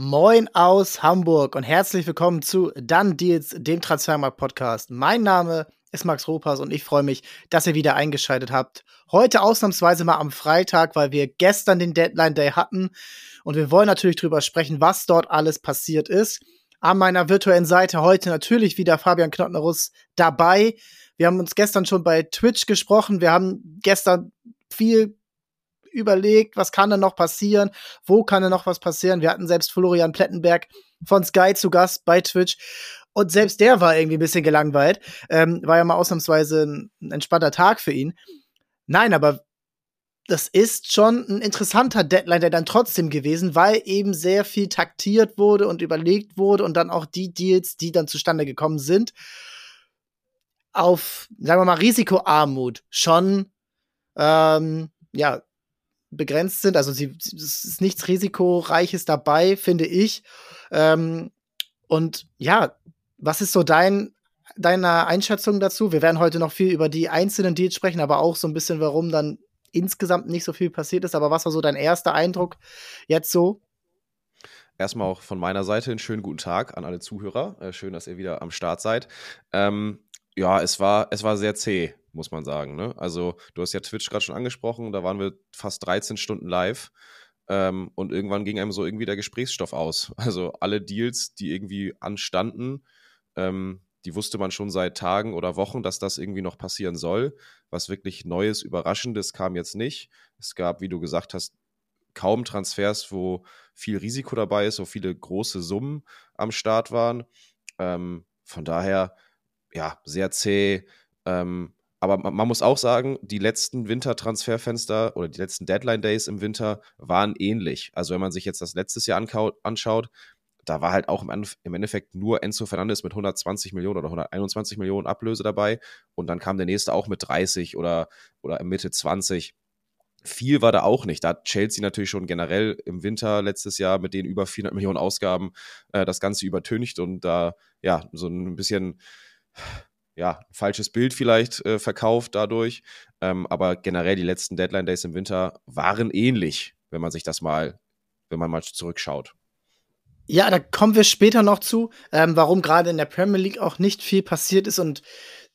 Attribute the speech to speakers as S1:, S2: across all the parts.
S1: Moin aus Hamburg und herzlich willkommen zu Dann Deals, dem Transfermarkt-Podcast. Mein Name ist Max Ropas und ich freue mich, dass ihr wieder eingeschaltet habt. Heute ausnahmsweise mal am Freitag, weil wir gestern den Deadline Day hatten und wir wollen natürlich drüber sprechen, was dort alles passiert ist. An meiner virtuellen Seite heute natürlich wieder Fabian Knottnerus dabei. Wir haben uns gestern schon bei Twitch gesprochen. Wir haben gestern viel überlegt, was kann denn noch passieren, wo kann denn noch was passieren. Wir hatten selbst Florian Plettenberg von Sky zu Gast bei Twitch. Und selbst der war irgendwie ein bisschen gelangweilt. Ähm, war ja mal ausnahmsweise ein, entspannter Tag für ihn. Nein, aber das ist schon ein interessanter Deadline der dann trotzdem gewesen, weil eben sehr viel taktiert wurde und überlegt wurde und dann auch die Deals, die dann zustande gekommen sind, auf, sagen wir mal, Risikoarmut schon ähm, ja, begrenzt sind. Also sie, es ist nichts Risikoreiches dabei, finde ich. Ähm, und ja, was ist so dein deine Einschätzung dazu? Wir werden heute noch viel über die einzelnen Deals sprechen, aber auch so ein bisschen, warum dann insgesamt nicht so viel passiert ist. Aber was war so dein erster Eindruck jetzt so?
S2: Erstmal auch von meiner Seite einen schönen guten Tag an alle Zuhörer. Äh, schön, dass ihr wieder am Start seid. Ähm, ja, es war, es war sehr zäh, muss man sagen. Ne? Also, du hast ja Twitch gerade schon angesprochen, da waren wir fast 13 Stunden live. Ähm, und irgendwann ging einem so irgendwie der Gesprächsstoff aus. Also alle Deals, die irgendwie anstanden, ähm, die wusste man schon seit Tagen oder Wochen, dass das irgendwie noch passieren soll. Was wirklich Neues, Überraschendes kam jetzt nicht. Es gab, wie du gesagt hast, kaum Transfers, wo viel Risiko dabei ist, wo viele große Summen am Start waren. Ähm, von daher, ja, sehr zäh. Ähm, aber man, man, muss auch sagen, die letzten Wintertransferfenster oder die letzten Deadline Days im Winter waren ähnlich. Also wenn man sich jetzt das letztes Jahr anschaut, da war halt auch im Endeffekt nur Enzo Fernandes mit 120 Millionen oder 121 Millionen Ablöse dabei. Und dann kam der nächste auch mit 30 oder, oder Mitte 20. Viel war da auch nicht. Da hat Chelsea natürlich schon generell im Winter letztes Jahr mit den über 400 Millionen Ausgaben äh, das Ganze übertüncht und da ja so ein bisschen ja, falsches Bild vielleicht äh, verkauft dadurch. Ähm, aber generell die letzten Deadline Days im Winter waren ähnlich, wenn man sich das mal, wenn man mal zurückschaut.
S1: Ja, da kommen wir später noch zu, ähm, warum gerade in der Premier League auch nicht viel passiert ist und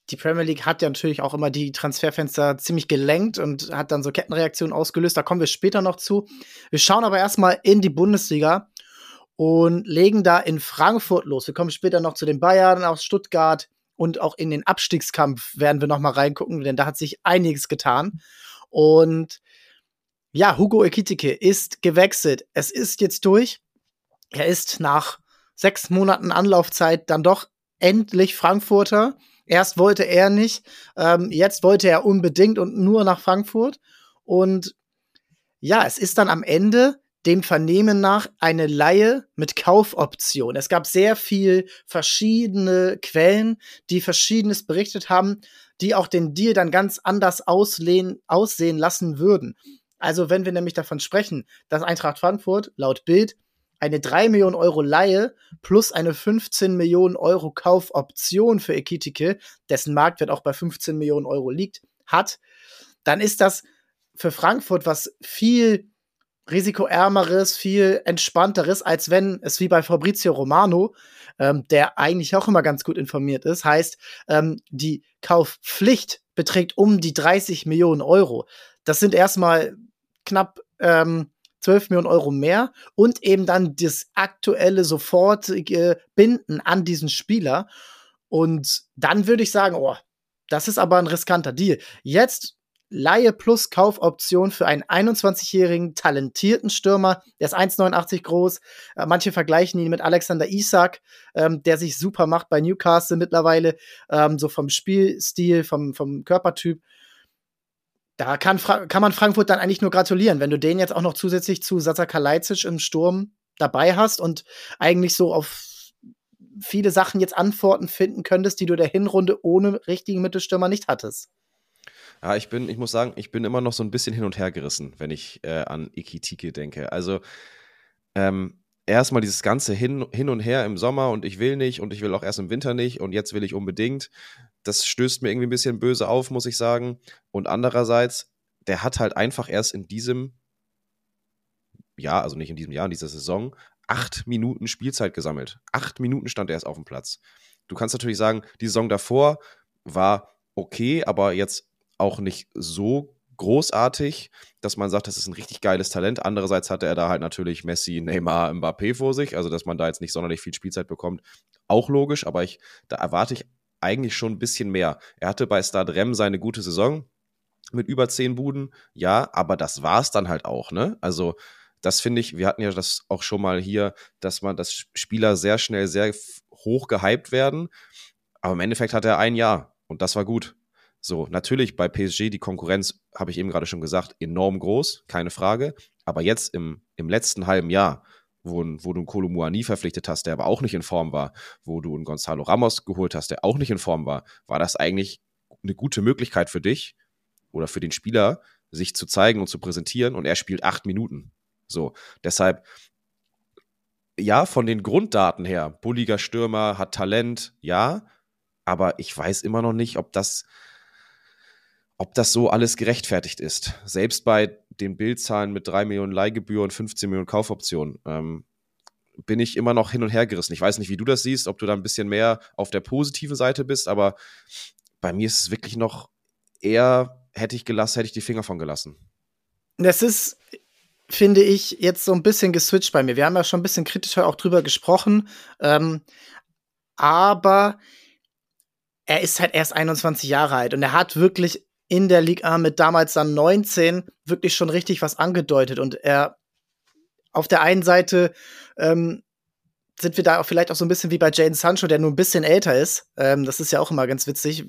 S1: die Premier League hat ja natürlich auch immer die Transferfenster ziemlich gelenkt und hat dann so Kettenreaktionen ausgelöst. Da kommen wir später noch zu. Wir schauen aber erstmal in die Bundesliga und legen da in Frankfurt los. Wir kommen später noch zu den Bayern aus Stuttgart und auch in den Abstiegskampf werden wir noch mal reingucken, denn da hat sich einiges getan. Und ja, Hugo Ekitike ist gewechselt. Es ist jetzt durch. Er ist nach sechs Monaten Anlaufzeit dann doch endlich Frankfurter. Erst wollte er nicht, ähm, jetzt wollte er unbedingt und nur nach Frankfurt. Und ja, es ist dann am Ende dem Vernehmen nach eine Laie mit Kaufoption. Es gab sehr viel verschiedene Quellen, die verschiedenes berichtet haben, die auch den Deal dann ganz anders auslehnen, aussehen lassen würden. Also wenn wir nämlich davon sprechen, dass Eintracht Frankfurt laut Bild eine 3 Millionen Euro Laie plus eine 15 Millionen Euro Kaufoption für Ekitike, dessen Marktwert auch bei 15 Millionen Euro liegt, hat, dann ist das für Frankfurt was viel risikoärmeres, viel entspannteres, als wenn es wie bei Fabrizio Romano, ähm, der eigentlich auch immer ganz gut informiert ist, heißt, ähm, die Kaufpflicht beträgt um die 30 Millionen Euro. Das sind erstmal knapp ähm, 12 Millionen Euro mehr und eben dann das aktuelle sofortige Binden an diesen Spieler. Und dann würde ich sagen, oh, das ist aber ein riskanter Deal. Jetzt Laie plus Kaufoption für einen 21-jährigen talentierten Stürmer. Der ist 1,89 groß. Äh, manche vergleichen ihn mit Alexander Isak, ähm, der sich super macht bei Newcastle mittlerweile, ähm, so vom Spielstil, vom, vom Körpertyp da kann, kann man Frankfurt dann eigentlich nur gratulieren, wenn du den jetzt auch noch zusätzlich zu Sasa Kalajdzic im Sturm dabei hast und eigentlich so auf viele Sachen jetzt Antworten finden könntest, die du der Hinrunde ohne richtigen Mittelstürmer nicht hattest.
S2: Ja, ich bin, ich muss sagen, ich bin immer noch so ein bisschen hin und her gerissen, wenn ich äh, an Ikitike denke. Also, ähm, erstmal dieses ganze hin, hin und her im Sommer und ich will nicht und ich will auch erst im Winter nicht und jetzt will ich unbedingt das stößt mir irgendwie ein bisschen böse auf, muss ich sagen. Und andererseits, der hat halt einfach erst in diesem Jahr, also nicht in diesem Jahr, in dieser Saison, acht Minuten Spielzeit gesammelt. Acht Minuten stand er erst auf dem Platz. Du kannst natürlich sagen, die Saison davor war okay, aber jetzt auch nicht so großartig, dass man sagt, das ist ein richtig geiles Talent. Andererseits hatte er da halt natürlich Messi, Neymar, Mbappé vor sich, also dass man da jetzt nicht sonderlich viel Spielzeit bekommt, auch logisch, aber ich, da erwarte ich eigentlich schon ein bisschen mehr. Er hatte bei Stade Rem seine gute Saison mit über zehn Buden, ja, aber das war es dann halt auch, ne? Also das finde ich, wir hatten ja das auch schon mal hier, dass man, dass Spieler sehr schnell sehr hoch gehypt werden, aber im Endeffekt hat er ein Jahr und das war gut. So, natürlich bei PSG die Konkurrenz, habe ich eben gerade schon gesagt, enorm groß, keine Frage. Aber jetzt im, im letzten halben Jahr, wo, wo du einen Kolomuani verpflichtet hast, der aber auch nicht in Form war, wo du einen Gonzalo Ramos geholt hast, der auch nicht in Form war, war das eigentlich eine gute Möglichkeit für dich oder für den Spieler, sich zu zeigen und zu präsentieren. Und er spielt acht Minuten. So, deshalb, ja, von den Grunddaten her, bulliger Stürmer, hat Talent, ja, aber ich weiß immer noch nicht, ob das ob das so alles gerechtfertigt ist. Selbst bei den Bildzahlen mit 3 Millionen Leihgebühr und 15 Millionen Kaufoptionen ähm, bin ich immer noch hin und her gerissen. Ich weiß nicht, wie du das siehst, ob du da ein bisschen mehr auf der positiven Seite bist, aber bei mir ist es wirklich noch eher, hätte ich gelassen, hätte ich die Finger von gelassen.
S1: Das ist, finde ich, jetzt so ein bisschen geswitcht bei mir. Wir haben ja schon ein bisschen kritischer auch drüber gesprochen, ähm, aber er ist halt erst 21 Jahre alt und er hat wirklich in der Liga mit damals dann 19 wirklich schon richtig was angedeutet. Und er auf der einen Seite ähm, sind wir da auch vielleicht auch so ein bisschen wie bei Jane Sancho, der nur ein bisschen älter ist. Ähm, das ist ja auch immer ganz witzig,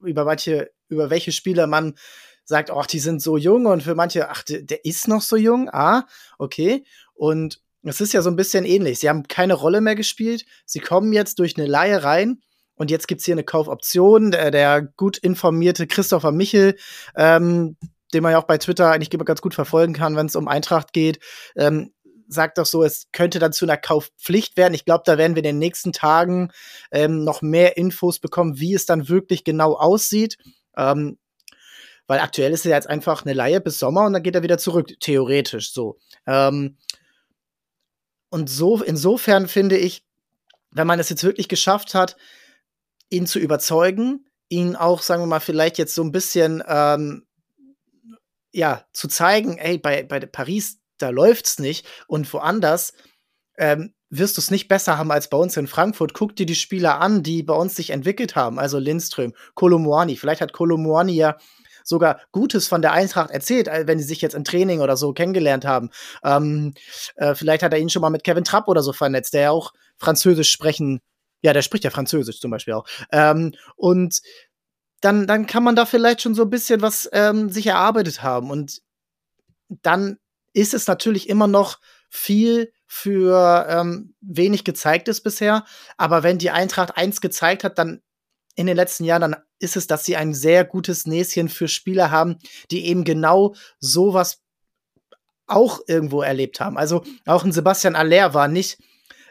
S1: über manche, über welche Spieler man sagt, ach, die sind so jung und für manche, ach, der ist noch so jung. Ah, okay. Und es ist ja so ein bisschen ähnlich. Sie haben keine Rolle mehr gespielt. Sie kommen jetzt durch eine Laie rein und jetzt gibt's hier eine Kaufoption. Der, der gut informierte Christopher Michel, ähm, den man ja auch bei Twitter eigentlich ganz gut verfolgen kann, wenn es um Eintracht geht, ähm, sagt doch so, es könnte dann zu einer Kaufpflicht werden. Ich glaube, da werden wir in den nächsten Tagen ähm, noch mehr Infos bekommen, wie es dann wirklich genau aussieht. Ähm, weil aktuell ist er jetzt einfach eine Laie bis Sommer und dann geht er wieder zurück, theoretisch so. Ähm, und so, insofern finde ich, wenn man es jetzt wirklich geschafft hat, ihn zu überzeugen, ihn auch, sagen wir mal, vielleicht jetzt so ein bisschen ähm, ja, zu zeigen, ey, bei, bei Paris, da läuft's nicht und woanders ähm, wirst du es nicht besser haben als bei uns in Frankfurt. Guck dir die Spieler an, die bei uns sich entwickelt haben, also Lindström, Kolomoani. Vielleicht hat Kolomoani ja sogar Gutes von der Eintracht erzählt, äh, wenn sie sich jetzt im Training oder so kennengelernt haben. Ähm, äh, vielleicht hat er ihn schon mal mit Kevin Trapp oder so vernetzt, der ja auch Französisch sprechen ja, der spricht ja Französisch zum Beispiel auch. Ähm, und dann, dann kann man da vielleicht schon so ein bisschen was ähm, sich erarbeitet haben. Und dann ist es natürlich immer noch viel für ähm, wenig gezeigtes bisher. Aber wenn die Eintracht eins gezeigt hat, dann in den letzten Jahren, dann ist es, dass sie ein sehr gutes Näschen für Spieler haben, die eben genau sowas auch irgendwo erlebt haben. Also auch ein Sebastian Aller war nicht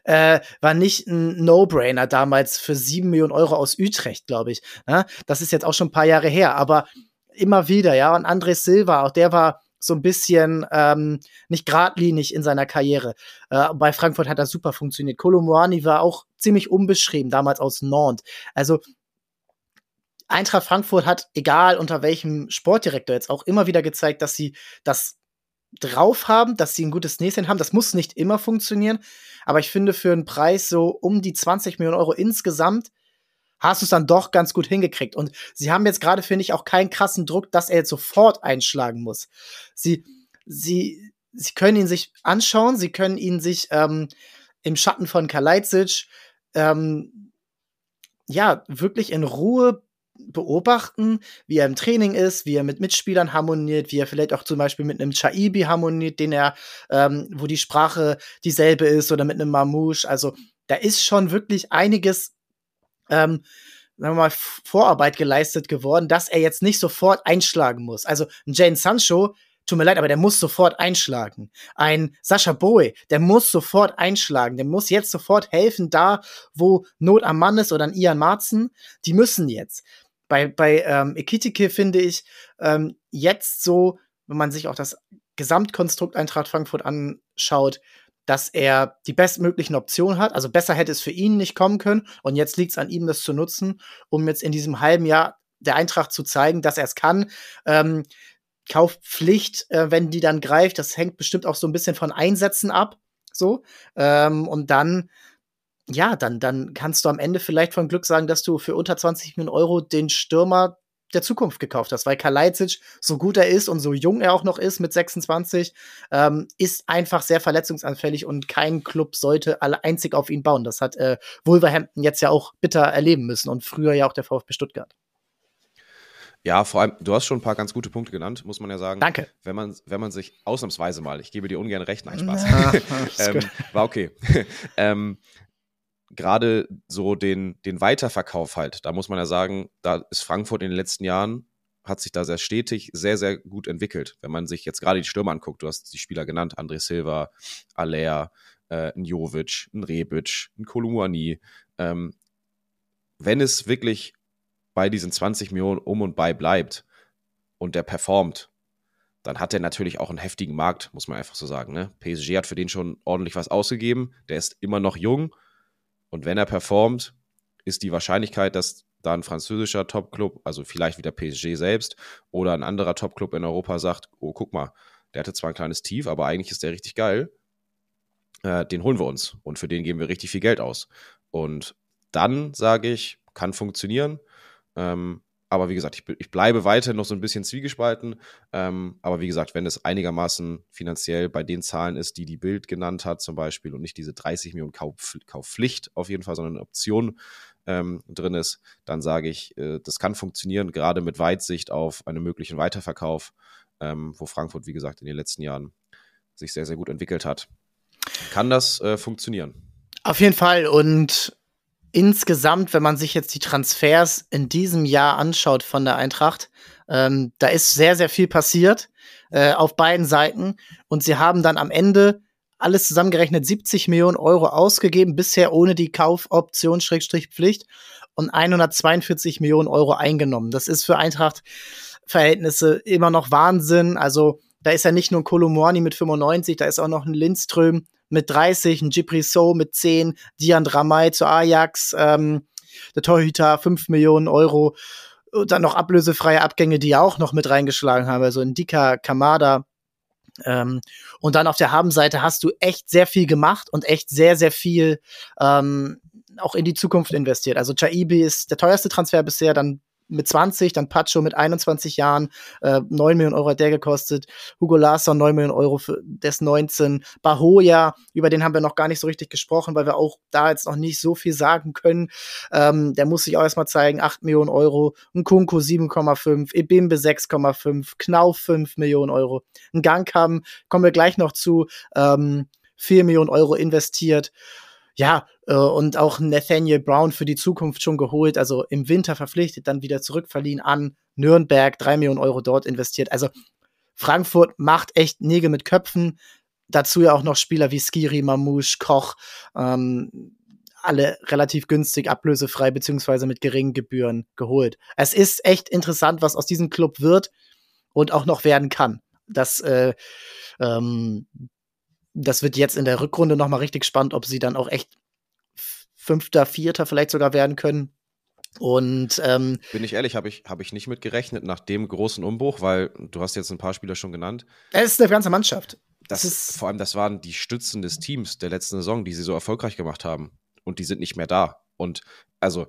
S1: äh, war nicht ein No-Brainer damals für sieben Millionen Euro aus Utrecht, glaube ich. Ja, ne? das ist jetzt auch schon ein paar Jahre her, aber immer wieder, ja. Und André Silva, auch der war so ein bisschen ähm, nicht geradlinig in seiner Karriere. Äh, bei Frankfurt hat er super funktioniert. Kolomoani war auch ziemlich unbeschrieben, damals aus Nantes. Also Eintracht Frankfurt hat, egal unter welchem Sportdirektor jetzt auch, immer wieder gezeigt, dass sie das drauf haben, dass sie ein gutes Näschen haben. Das muss nicht immer funktionieren, aber ich finde für einen Preis so um die 20 Millionen Euro insgesamt hast du es dann doch ganz gut hingekriegt. Und sie haben jetzt gerade, finde ich, auch keinen krassen Druck, dass er jetzt sofort einschlagen muss. Sie, sie, sie können ihn sich anschauen, sie können ihn sich ähm, im Schatten von Kalajdzic ähm, ja wirklich in Ruhe beobachten, wie er im Training ist, wie er mit Mitspielern harmoniert, wie er vielleicht auch zum Beispiel mit einem Chaibi harmoniert, den er, ähm, wo die Sprache dieselbe ist, oder mit einem Mamouche. Also da ist schon wirklich einiges, ähm, sagen wir mal, Vorarbeit geleistet geworden, dass er jetzt nicht sofort einschlagen muss. Also ein Jane Sancho, tut mir leid, aber der muss sofort einschlagen. Ein Sascha Boy, der muss sofort einschlagen. Der muss jetzt sofort helfen, da, wo Not am Mann ist oder ein Ian Marzen. Die müssen jetzt bei, bei ähm, Ekitike finde ich ähm, jetzt so, wenn man sich auch das Gesamtkonstrukt Eintracht Frankfurt anschaut, dass er die bestmöglichen Optionen hat. Also besser hätte es für ihn nicht kommen können. Und jetzt liegt es an ihm, das zu nutzen, um jetzt in diesem halben Jahr der Eintracht zu zeigen, dass er es kann. Ähm, Kaufpflicht, äh, wenn die dann greift, das hängt bestimmt auch so ein bisschen von Einsätzen ab. So. Ähm, und dann, ja, dann, dann kannst du am Ende vielleicht von Glück sagen, dass du für unter 20 Millionen Euro den Stürmer der Zukunft gekauft hast, weil Kalajdzic, so gut er ist und so jung er auch noch ist mit 26, ähm, ist einfach sehr verletzungsanfällig und kein Club sollte alle einzig auf ihn bauen. Das hat äh, Wolverhampton jetzt ja auch bitter erleben müssen und früher ja auch der VfB Stuttgart.
S2: Ja, vor allem, du hast schon ein paar ganz gute Punkte genannt, muss man ja sagen.
S1: Danke.
S2: Wenn man, wenn man sich ausnahmsweise mal, ich gebe dir ungern recht, nein, Spaß. ähm, war okay. ähm, Gerade so den, den Weiterverkauf halt, da muss man ja sagen, da ist Frankfurt in den letzten Jahren, hat sich da sehr stetig, sehr, sehr gut entwickelt. Wenn man sich jetzt gerade die Stürmer anguckt, du hast die Spieler genannt, André Silva, Alea, äh, ein Jovic, ein Rebic, ein Kolumuani. Ähm, wenn es wirklich bei diesen 20 Millionen um und bei bleibt und der performt, dann hat er natürlich auch einen heftigen Markt, muss man einfach so sagen. Ne? PSG hat für den schon ordentlich was ausgegeben. Der ist immer noch jung. Und wenn er performt, ist die Wahrscheinlichkeit, dass da ein französischer Topclub, also vielleicht wieder PSG selbst oder ein anderer Topclub in Europa sagt, oh, guck mal, der hatte zwar ein kleines Tief, aber eigentlich ist der richtig geil. Äh, den holen wir uns und für den geben wir richtig viel Geld aus. Und dann sage ich, kann funktionieren. Ähm, aber wie gesagt, ich, ich, bleibe weiterhin noch so ein bisschen zwiegespalten. Ähm, aber wie gesagt, wenn es einigermaßen finanziell bei den Zahlen ist, die die Bild genannt hat, zum Beispiel, und nicht diese 30 Millionen Kauf, Kaufpflicht auf jeden Fall, sondern eine Option ähm, drin ist, dann sage ich, äh, das kann funktionieren, gerade mit Weitsicht auf einen möglichen Weiterverkauf, ähm, wo Frankfurt, wie gesagt, in den letzten Jahren sich sehr, sehr gut entwickelt hat. Kann das äh, funktionieren?
S1: Auf jeden Fall. Und insgesamt, wenn man sich jetzt die Transfers in diesem Jahr anschaut von der Eintracht, ähm, da ist sehr, sehr viel passiert äh, auf beiden Seiten. Und sie haben dann am Ende alles zusammengerechnet 70 Millionen Euro ausgegeben, bisher ohne die Kaufoption Schrägstrich Pflicht und 142 Millionen Euro eingenommen. Das ist für Eintracht Verhältnisse immer noch Wahnsinn. Also da ist ja nicht nur ein Kolomorni mit 95, da ist auch noch ein Lindström mit 30, ein Gipri So mit 10, Dian Dramay zu Ajax, ähm, der Torhüter 5 Millionen Euro. Und dann noch ablösefreie Abgänge, die auch noch mit reingeschlagen haben, also Indika Kamada. Ähm, und dann auf der Habenseite hast du echt sehr viel gemacht und echt sehr, sehr viel ähm, auch in die Zukunft investiert. Also Chaibi ist der teuerste Transfer bisher, dann mit 20, dann Pacho mit 21 Jahren, äh, 9 Millionen Euro hat der gekostet, Hugo Larsson 9 Millionen Euro für des 19, Bahoya, über den haben wir noch gar nicht so richtig gesprochen, weil wir auch da jetzt noch nicht so viel sagen können. Ähm, der muss sich auch erstmal zeigen, 8 Millionen Euro, ein Kunko 7,5, Ebimbe 6,5, Knauf 5 Millionen Euro, ein Gangkam, kommen wir gleich noch zu, ähm, 4 Millionen Euro investiert ja, äh, und auch Nathaniel Brown für die Zukunft schon geholt, also im Winter verpflichtet, dann wieder zurückverliehen an Nürnberg, drei Millionen Euro dort investiert. Also Frankfurt macht echt Nägel mit Köpfen. Dazu ja auch noch Spieler wie Skiri, Mamouche, Koch, ähm, alle relativ günstig, ablösefrei beziehungsweise mit geringen Gebühren geholt. Es ist echt interessant, was aus diesem Club wird und auch noch werden kann. Das äh, ähm, das wird jetzt in der Rückrunde noch mal richtig spannend, ob sie dann auch echt Fünfter, Vierter vielleicht sogar werden können. Und ähm,
S2: bin ich ehrlich, habe ich, hab ich nicht mit gerechnet nach dem großen Umbruch, weil du hast jetzt ein paar Spieler schon genannt.
S1: Es ist eine ganze Mannschaft.
S2: Das, das ist vor allem, das waren die Stützen des Teams der letzten Saison, die sie so erfolgreich gemacht haben. Und die sind nicht mehr da. Und also,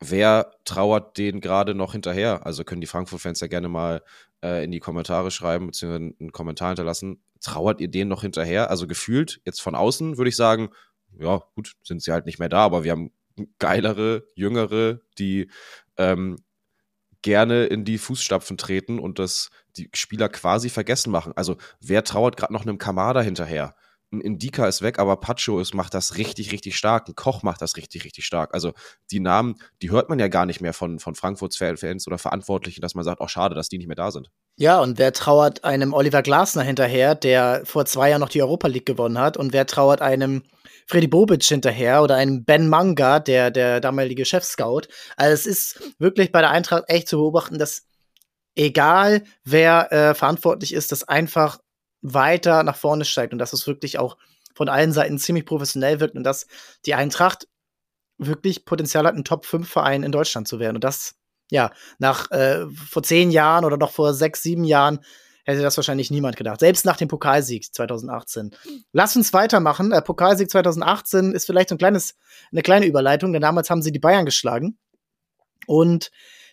S2: wer trauert denen gerade noch hinterher? Also können die Frankfurt-Fans ja gerne mal äh, in die Kommentare schreiben, beziehungsweise einen Kommentar hinterlassen trauert ihr denen noch hinterher? Also gefühlt, jetzt von außen würde ich sagen, ja, gut, sind sie halt nicht mehr da, aber wir haben geilere, jüngere, die ähm, gerne in die Fußstapfen treten und das die Spieler quasi vergessen machen. Also wer trauert gerade noch einem Kamada hinterher? Ein Indika ist weg, aber Pacho ist, macht das richtig, richtig stark. Ein Koch macht das richtig, richtig stark. Also die Namen, die hört man ja gar nicht mehr von, von Frankfurts Fans oder Verantwortlichen, dass man sagt, oh schade, dass die nicht mehr da sind.
S1: Ja, und wer trauert einem Oliver Glasner hinterher, der vor zwei Jahren noch die Europa League gewonnen hat? Und wer trauert einem Freddy Bobic hinterher oder einem Ben Manga, der, der damalige Chefscout? Also es ist wirklich bei der Eintracht echt zu beobachten, dass egal wer äh, verantwortlich ist, dass einfach weiter nach vorne steigt und dass es wirklich auch von allen Seiten ziemlich professionell wirkt und dass die Eintracht wirklich Potenzial hat, ein Top-5-Verein in Deutschland zu werden. Und das, ja, nach äh, vor zehn Jahren oder noch vor sechs, sieben Jahren hätte das wahrscheinlich niemand gedacht. Selbst nach dem Pokalsieg 2018. Lass uns weitermachen. Der Pokalsieg 2018 ist vielleicht ein kleines, eine kleine Überleitung, denn damals haben sie die Bayern geschlagen. Und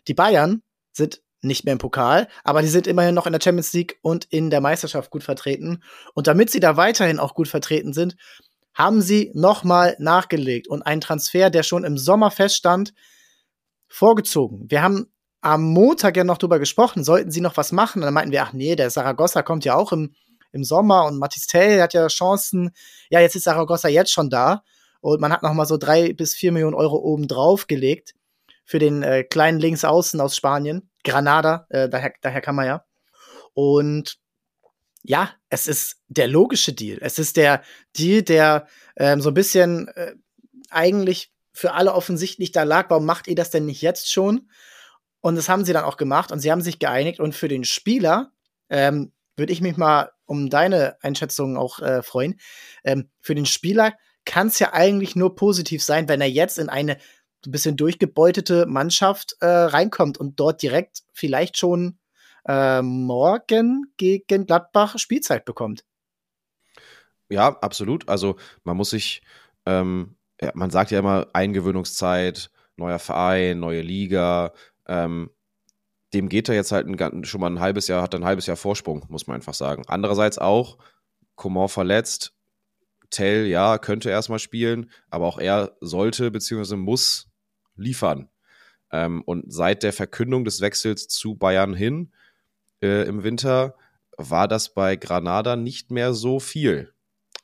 S1: die Bayern sind nicht mehr im Pokal, aber die sind immerhin noch in der Champions League und in der Meisterschaft gut vertreten. Und damit sie da weiterhin auch gut vertreten sind, haben sie nochmal nachgelegt und einen Transfer, der schon im Sommer feststand, vorgezogen. Wir haben am Montag ja noch drüber gesprochen, sollten sie noch was machen? Und dann meinten wir, ach nee, der Saragossa kommt ja auch im, im Sommer und Matistel hat ja Chancen. Ja, jetzt ist Saragossa jetzt schon da und man hat noch mal so drei bis vier Millionen Euro oben drauf gelegt für den äh, kleinen Linksaußen aus Spanien, Granada, äh, daher, daher kann man ja. Und ja, es ist der logische Deal. Es ist der Deal, der ähm, so ein bisschen äh, eigentlich für alle offensichtlich da lag. Warum macht ihr das denn nicht jetzt schon? Und das haben sie dann auch gemacht und sie haben sich geeinigt. Und für den Spieler ähm, würde ich mich mal um deine Einschätzung auch äh, freuen. Ähm, für den Spieler kann es ja eigentlich nur positiv sein, wenn er jetzt in eine ein bisschen durchgebeutete Mannschaft äh, reinkommt und dort direkt vielleicht schon äh, morgen gegen Gladbach Spielzeit bekommt.
S2: Ja, absolut. Also man muss sich, ähm, ja, man sagt ja immer Eingewöhnungszeit, neuer Verein, neue Liga, ähm, dem geht er jetzt halt ein, schon mal ein halbes Jahr, hat ein halbes Jahr Vorsprung, muss man einfach sagen. Andererseits auch, Coman verletzt, Tell, ja, könnte erstmal spielen, aber auch er sollte bzw. muss liefern. Ähm, und seit der Verkündung des Wechsels zu Bayern hin äh, im Winter war das bei Granada nicht mehr so viel.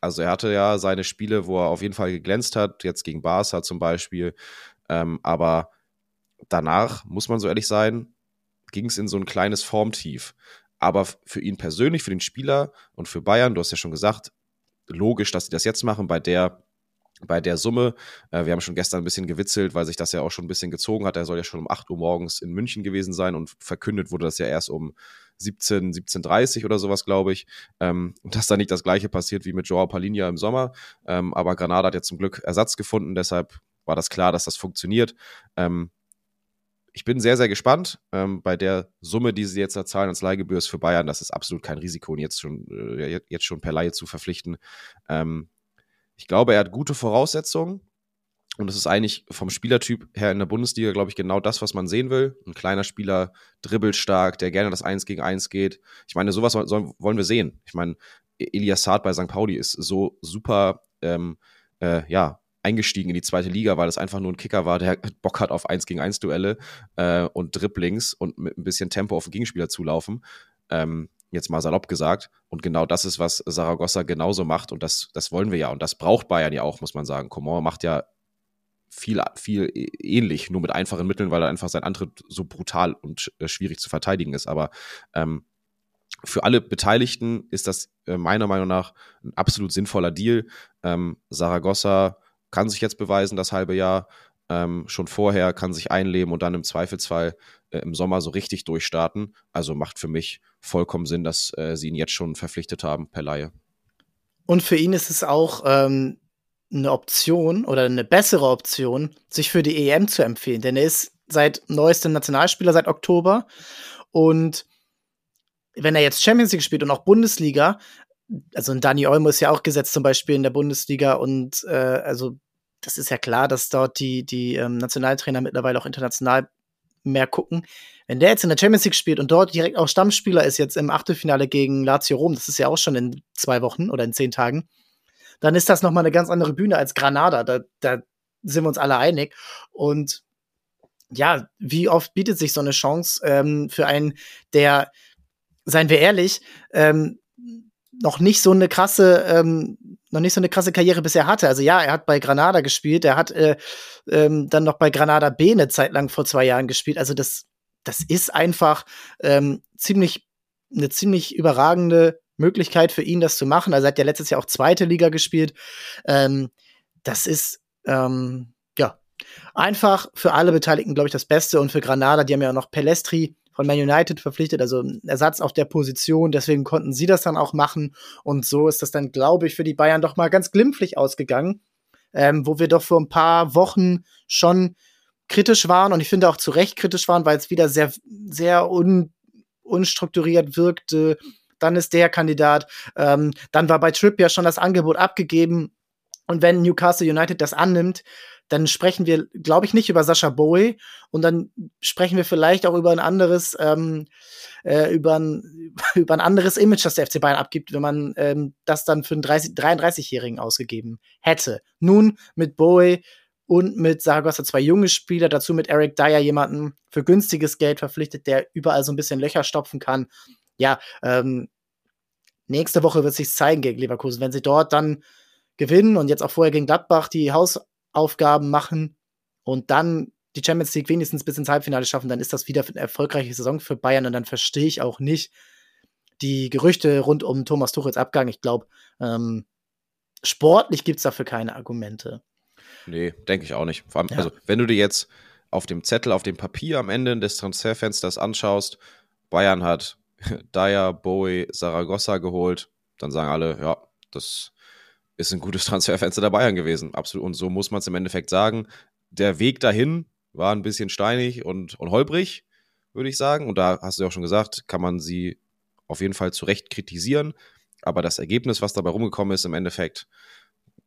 S2: Also er hatte ja seine Spiele, wo er auf jeden Fall geglänzt hat, jetzt gegen Barca zum Beispiel, ähm, aber danach, muss man so ehrlich sein, ging es in so ein kleines Formtief. Aber für ihn persönlich, für den Spieler und für Bayern, du hast ja schon gesagt, logisch, dass sie das jetzt machen bei der bei der Summe. Äh, wir haben schon gestern ein bisschen gewitzelt, weil sich das ja auch schon ein bisschen gezogen hat. Er soll ja schon um 8 Uhr morgens in München gewesen sein und verkündet wurde das ja erst um 17, 17.30 oder sowas, glaube ich. Ähm, dass da nicht das gleiche passiert wie mit Joao Palinha im Sommer. Ähm, aber Granada hat ja zum Glück Ersatz gefunden, deshalb war das klar, dass das funktioniert. Ähm, ich bin sehr, sehr gespannt. Ähm, bei der Summe, die sie jetzt da zahlen als Leihgebühr für Bayern, das ist absolut kein Risiko, ihn jetzt schon, äh, jetzt schon per Laie zu verpflichten. Ähm, ich glaube, er hat gute Voraussetzungen. Und es ist eigentlich vom Spielertyp her in der Bundesliga, glaube ich, genau das, was man sehen will. Ein kleiner Spieler, dribbelstark, der gerne das Eins gegen Eins geht. Ich meine, sowas sollen, wollen wir sehen. Ich meine, e-, Elias Saad bei St. Pauli ist so super, ähm, äh, ja, eingestiegen in die zweite Liga, weil es einfach nur ein Kicker war, der Bock hat auf 1 gegen 1 Duelle äh, und Dribblings und mit ein bisschen Tempo auf den Gegenspieler zulaufen. Ähm, jetzt mal salopp gesagt. Und genau das ist, was Saragossa genauso macht. Und das, das wollen wir ja. Und das braucht Bayern ja auch, muss man sagen. Coman macht ja viel, viel ähnlich, nur mit einfachen Mitteln, weil er einfach sein Antritt so brutal und äh, schwierig zu verteidigen ist. Aber ähm, für alle Beteiligten ist das äh, meiner Meinung nach ein absolut sinnvoller Deal. Ähm, Saragossa kann sich jetzt beweisen, das halbe Jahr. Ähm, schon vorher kann sich einleben und dann im Zweifelsfall äh, im Sommer so richtig durchstarten. Also macht für mich vollkommen Sinn, dass äh, sie ihn jetzt schon verpflichtet haben per Laie.
S1: Und für ihn ist es auch ähm, eine Option oder eine bessere Option, sich für die EM zu empfehlen. Denn er ist seit neuestem Nationalspieler seit Oktober. Und wenn er jetzt Champions League spielt und auch Bundesliga, also ein Dani Olmo ist ja auch gesetzt zum Beispiel in der Bundesliga und äh, also das ist ja klar, dass dort die, die ähm, Nationaltrainer mittlerweile auch international mehr gucken. Wenn der jetzt in der Champions League spielt und dort direkt auch Stammspieler ist, jetzt im Achtelfinale gegen Lazio Rom, das ist ja auch schon in zwei Wochen oder in zehn Tagen, dann ist das nochmal eine ganz andere Bühne als Granada. Da, da sind wir uns alle einig. Und ja, wie oft bietet sich so eine Chance ähm, für einen, der, seien wir ehrlich, ähm, noch nicht so eine krasse, ähm, noch nicht so eine krasse Karriere bisher hatte. Also ja, er hat bei Granada gespielt, er hat äh, ähm, dann noch bei Granada B eine Zeit lang vor zwei Jahren gespielt. Also das, das ist einfach ähm, ziemlich eine ziemlich überragende Möglichkeit für ihn, das zu machen. Also er hat ja letztes Jahr auch zweite Liga gespielt. Ähm, das ist ähm, ja einfach für alle Beteiligten, glaube ich, das Beste und für Granada. Die haben ja auch noch Pelestri von Man United verpflichtet, also Ersatz auf der Position. Deswegen konnten sie das dann auch machen. Und so ist das dann, glaube ich, für die Bayern doch mal ganz glimpflich ausgegangen, ähm, wo wir doch vor ein paar Wochen schon kritisch waren und ich finde auch zu Recht kritisch waren, weil es wieder sehr, sehr un, unstrukturiert wirkte. Dann ist der Kandidat. Ähm, dann war bei Trip ja schon das Angebot abgegeben. Und wenn Newcastle United das annimmt, dann sprechen wir, glaube ich, nicht über Sascha Bowie und dann sprechen wir vielleicht auch über ein anderes, ähm, äh, über, ein, über ein anderes Image, das der FC Bayern abgibt, wenn man ähm, das dann für einen 33-Jährigen ausgegeben hätte. Nun mit Bowie und mit Saragossa zwei junge Spieler, dazu mit Eric Dyer jemanden für günstiges Geld verpflichtet, der überall so ein bisschen Löcher stopfen kann. Ja, ähm, nächste Woche wird sich zeigen gegen Leverkusen, wenn sie dort dann gewinnen und jetzt auch vorher gegen Gladbach die Hausaufgaben machen und dann die Champions League wenigstens bis ins Halbfinale schaffen, dann ist das wieder eine erfolgreiche Saison für Bayern und dann verstehe ich auch nicht die Gerüchte rund um Thomas Tuchels Abgang. Ich glaube, ähm, sportlich gibt es dafür keine Argumente.
S2: Nee, denke ich auch nicht. Vor allem, ja. also, wenn du dir jetzt auf dem Zettel, auf dem Papier am Ende des Transferfensters anschaust, Bayern hat Dyer, Bowie, Saragossa geholt, dann sagen alle, ja, das ist ein gutes Transferfenster der Bayern gewesen. Absolut. Und so muss man es im Endeffekt sagen. Der Weg dahin war ein bisschen steinig und, und holprig, würde ich sagen. Und da hast du ja auch schon gesagt, kann man sie auf jeden Fall zu Recht kritisieren. Aber das Ergebnis, was dabei rumgekommen ist, im Endeffekt,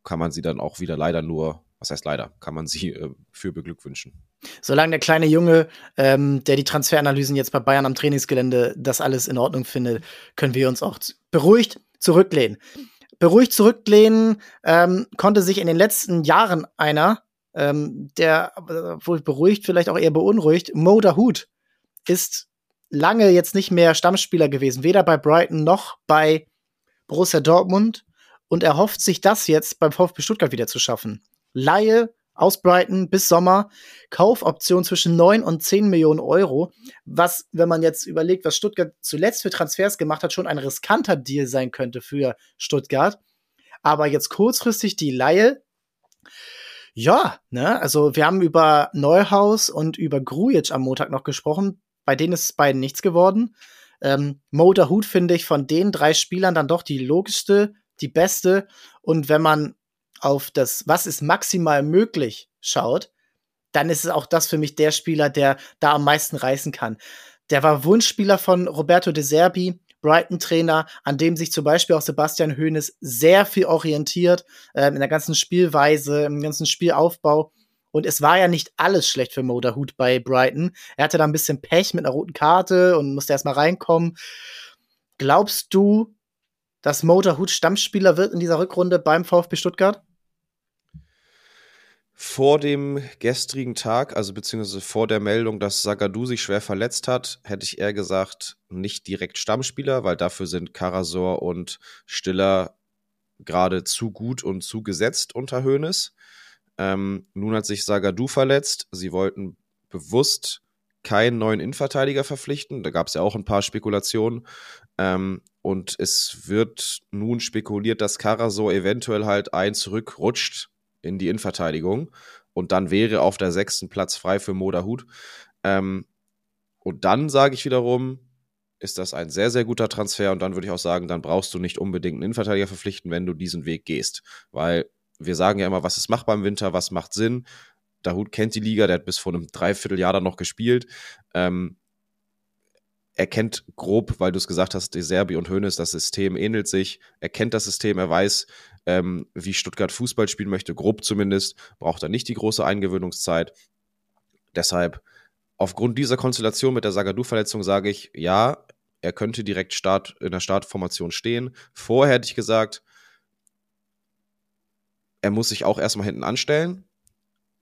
S2: kann man sie dann auch wieder leider nur, was heißt leider, kann man sie äh, für beglückwünschen.
S1: Solange der kleine Junge, ähm, der die Transferanalysen jetzt bei Bayern am Trainingsgelände das alles in Ordnung findet, können wir uns auch beruhigt zurücklehnen beruhigt zurücklehnen ähm, konnte sich in den letzten Jahren einer, ähm, der wohl beruhigt, vielleicht auch eher beunruhigt, Mo Hut ist lange jetzt nicht mehr Stammspieler gewesen, weder bei Brighton noch bei Borussia Dortmund und er hofft sich das jetzt beim VfB Stuttgart wieder zu schaffen. Laie aus Brighton bis Sommer. Kaufoption zwischen 9 und 10 Millionen Euro. Was, wenn man jetzt überlegt, was Stuttgart zuletzt für Transfers gemacht hat, schon ein riskanter Deal sein könnte für Stuttgart. Aber jetzt kurzfristig die Laie. Ja, ne, also wir haben über Neuhaus und über Grujic am Montag noch gesprochen. Bei denen ist beiden nichts geworden. Ähm, Motor Hut finde ich von den drei Spielern dann doch die logischste, die beste. Und wenn man auf das, was ist maximal möglich, schaut, dann ist es auch das für mich der Spieler, der da am meisten reißen kann. Der war Wunschspieler von Roberto De Serbi, Brighton-Trainer, an dem sich zum Beispiel auch Sebastian Hoeneß sehr viel orientiert, äh, in der ganzen Spielweise, im ganzen Spielaufbau. Und es war ja nicht alles schlecht für Moderhut bei Brighton. Er hatte da ein bisschen Pech mit einer roten Karte und musste erstmal reinkommen. Glaubst du, dass Motorhut Stammspieler wird in dieser Rückrunde beim VfB Stuttgart?
S2: Vor dem gestrigen Tag, also beziehungsweise vor der Meldung, dass Sagadu sich schwer verletzt hat, hätte ich eher gesagt, nicht direkt Stammspieler, weil dafür sind Karasor und Stiller gerade zu gut und zu gesetzt unter Hoeneß. Ähm, nun hat sich Sagadu verletzt. Sie wollten bewusst keinen neuen Innenverteidiger verpflichten. Da gab es ja auch ein paar Spekulationen. Ähm, und es wird nun spekuliert, dass Karasor eventuell halt ein zurückrutscht in die Innenverteidigung und dann wäre auf der sechsten Platz frei für Moderhut. Ähm, und dann sage ich wiederum, ist das ein sehr, sehr guter Transfer und dann würde ich auch sagen, dann brauchst du nicht unbedingt einen Innenverteidiger verpflichten, wenn du diesen Weg gehst. Weil wir sagen ja immer, was ist machbar im Winter, was macht Sinn. Dahut kennt die Liga, der hat bis vor einem Dreivierteljahr dann noch gespielt. Ähm, er kennt grob, weil du es gesagt hast, De Serbi und Hoeneß, das System ähnelt sich. Er kennt das System, er weiß, ähm, wie Stuttgart Fußball spielen möchte, grob zumindest, braucht er nicht die große Eingewöhnungszeit. Deshalb, aufgrund dieser Konstellation mit der Sagadu-Verletzung sage ich, ja, er könnte direkt Start, in der Startformation stehen. Vorher hätte ich gesagt, er muss sich auch erstmal hinten anstellen.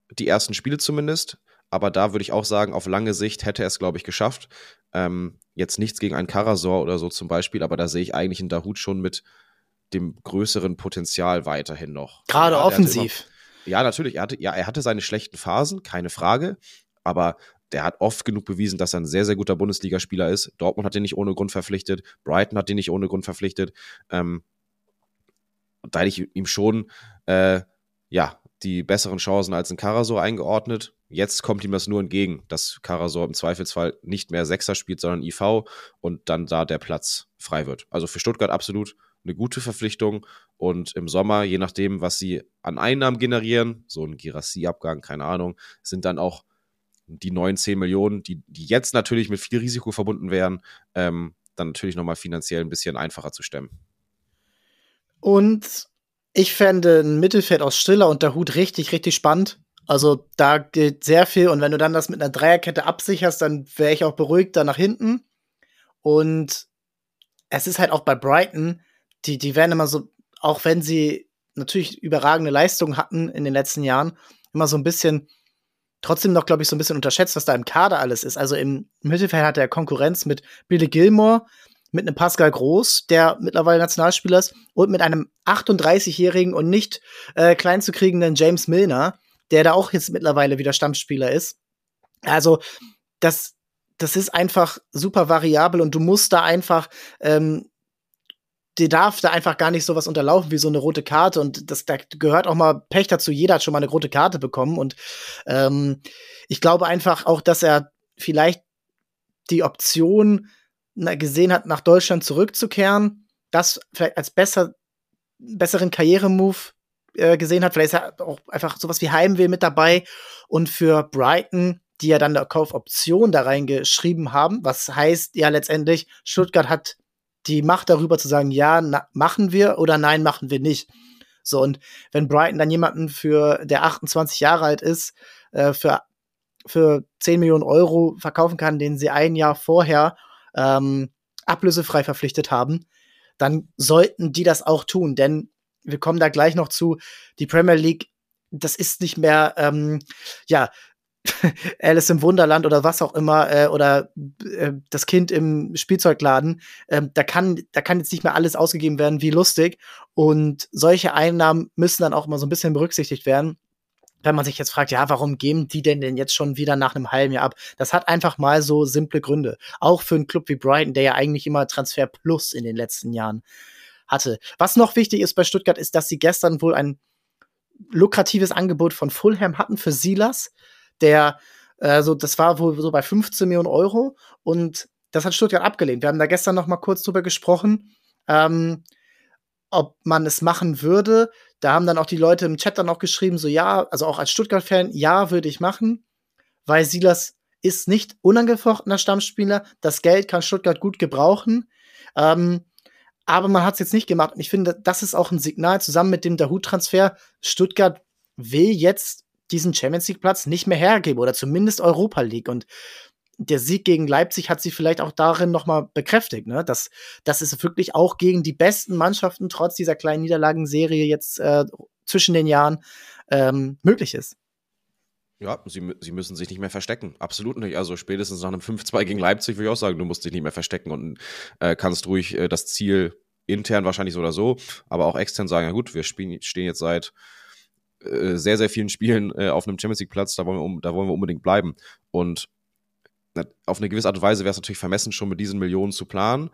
S2: Die ersten Spiele zumindest. Aber da würde ich auch sagen, auf lange Sicht hätte er es, glaube ich, geschafft. Ähm, jetzt nichts gegen einen Karasor oder so zum Beispiel, aber da sehe ich eigentlich in Dahut schon mit dem größeren Potenzial weiterhin noch.
S1: Gerade ja, offensiv.
S2: Immer, ja, natürlich. Er hatte, ja, er hatte seine schlechten Phasen, keine Frage. Aber der hat oft genug bewiesen, dass er ein sehr, sehr guter Bundesligaspieler ist. Dortmund hat ihn nicht ohne Grund verpflichtet. Brighton hat ihn nicht ohne Grund verpflichtet. Ähm, da hätte ich ihm schon, äh, ja, die besseren Chancen als ein Karasor eingeordnet. Jetzt kommt ihm das nur entgegen, dass Karasor im Zweifelsfall nicht mehr Sechser spielt, sondern IV und dann da der Platz frei wird. Also für Stuttgart absolut eine gute Verpflichtung und im Sommer, je nachdem, was sie an Einnahmen generieren, so ein Girassi-Abgang, keine Ahnung, sind dann auch die neuen 10 Millionen, die, die jetzt natürlich mit viel Risiko verbunden wären, ähm, dann natürlich nochmal finanziell ein bisschen einfacher zu stemmen.
S1: Und ich fände ein Mittelfeld aus Stiller und der Hut richtig, richtig spannend. Also da geht sehr viel und wenn du dann das mit einer Dreierkette absicherst, dann wäre ich auch beruhigt da nach hinten. Und es ist halt auch bei Brighton, die, die werden immer so, auch wenn sie natürlich überragende Leistungen hatten in den letzten Jahren, immer so ein bisschen, trotzdem noch, glaube ich, so ein bisschen unterschätzt, was da im Kader alles ist. Also im Mittelfeld hat er Konkurrenz mit Billy Gilmore, mit einem Pascal Groß, der mittlerweile Nationalspieler ist, und mit einem 38-jährigen und nicht äh, klein zu kriegenden James Milner, der da auch jetzt mittlerweile wieder Stammspieler ist. Also, das, das ist einfach super variabel und du musst da einfach, ähm, dir darf da einfach gar nicht sowas unterlaufen wie so eine rote Karte und das da gehört auch mal Pech dazu. Jeder hat schon mal eine rote Karte bekommen und ähm, ich glaube einfach auch, dass er vielleicht die Option gesehen hat, nach Deutschland zurückzukehren, das vielleicht als besser, besseren Karrieremove äh, gesehen hat. Vielleicht ist er auch einfach sowas wie Heimweh mit dabei. Und für Brighton, die ja dann eine Kaufoption da reingeschrieben haben, was heißt ja letztendlich, Stuttgart hat die Macht darüber zu sagen, ja, na, machen wir oder nein, machen wir nicht. So, und wenn Brighton dann jemanden für, der 28 Jahre alt ist, äh, für, für 10 Millionen Euro verkaufen kann, den sie ein Jahr vorher ähm, ablösefrei verpflichtet haben, dann sollten die das auch tun, denn wir kommen da gleich noch zu, die Premier League, das ist nicht mehr, ähm, ja, Alice im Wunderland oder was auch immer äh, oder äh, das Kind im Spielzeugladen, äh, da kann da kann jetzt nicht mehr alles ausgegeben werden wie lustig und solche Einnahmen müssen dann auch immer so ein bisschen berücksichtigt werden wenn man sich jetzt fragt, ja, warum geben die denn denn jetzt schon wieder nach einem halben Jahr ab? Das hat einfach mal so simple Gründe. Auch für einen Club wie Brighton, der ja eigentlich immer Transfer Plus in den letzten Jahren hatte. Was noch wichtig ist bei Stuttgart, ist, dass sie gestern wohl ein lukratives Angebot von Fulham hatten für Silas, der äh, so, das war wohl so bei 15 Millionen Euro und das hat Stuttgart abgelehnt. Wir haben da gestern noch mal kurz drüber gesprochen. Ähm, ob man es machen würde. Da haben dann auch die Leute im Chat dann auch geschrieben, so ja, also auch als Stuttgart-Fan, ja, würde ich machen, weil Silas ist nicht unangefochtener Stammspieler. Das Geld kann Stuttgart gut gebrauchen. Ähm, aber man hat es jetzt nicht gemacht. Und ich finde, das ist auch ein Signal zusammen mit dem Dahut-Transfer. Stuttgart will jetzt diesen Champions League-Platz nicht mehr hergeben oder zumindest Europa League. Und der Sieg gegen Leipzig hat sie vielleicht auch darin nochmal bekräftigt, ne? dass, dass es wirklich auch gegen die besten Mannschaften trotz dieser kleinen Niederlagenserie jetzt äh, zwischen den Jahren ähm, möglich ist.
S2: Ja, sie, sie müssen sich nicht mehr verstecken. Absolut nicht. Also spätestens nach einem 5-2 gegen Leipzig würde ich auch sagen, du musst dich nicht mehr verstecken und äh, kannst ruhig äh, das Ziel intern wahrscheinlich so oder so, aber auch extern sagen, ja gut, wir spielen, stehen jetzt seit äh, sehr, sehr vielen Spielen äh, auf einem Champions League Platz, da wollen wir, um, da wollen wir unbedingt bleiben. Und auf eine gewisse Art und Weise wäre es natürlich vermessen, schon mit diesen Millionen zu planen,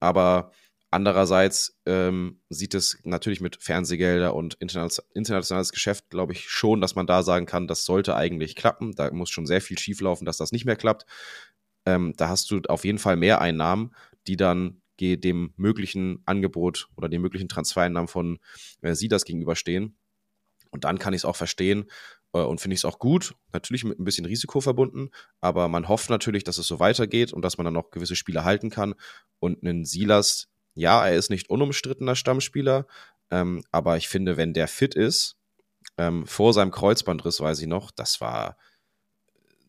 S2: aber andererseits ähm, sieht es natürlich mit Fernsehgelder und internationales Geschäft, glaube ich, schon, dass man da sagen kann, das sollte eigentlich klappen. Da muss schon sehr viel schieflaufen, dass das nicht mehr klappt. Ähm, da hast du auf jeden Fall mehr Einnahmen, die dann dem möglichen Angebot oder den möglichen Transfereinnahmen von äh, Sidas gegenüberstehen. Und dann kann ich es auch verstehen, äh, und finde ich es auch gut. Natürlich mit ein bisschen Risiko verbunden, aber man hofft natürlich, dass es so weitergeht und dass man dann noch gewisse Spiele halten kann. Und einen Silas, ja, er ist nicht unumstrittener Stammspieler, ähm, aber ich finde, wenn der fit ist, ähm, vor seinem Kreuzbandriss weiß ich noch, das war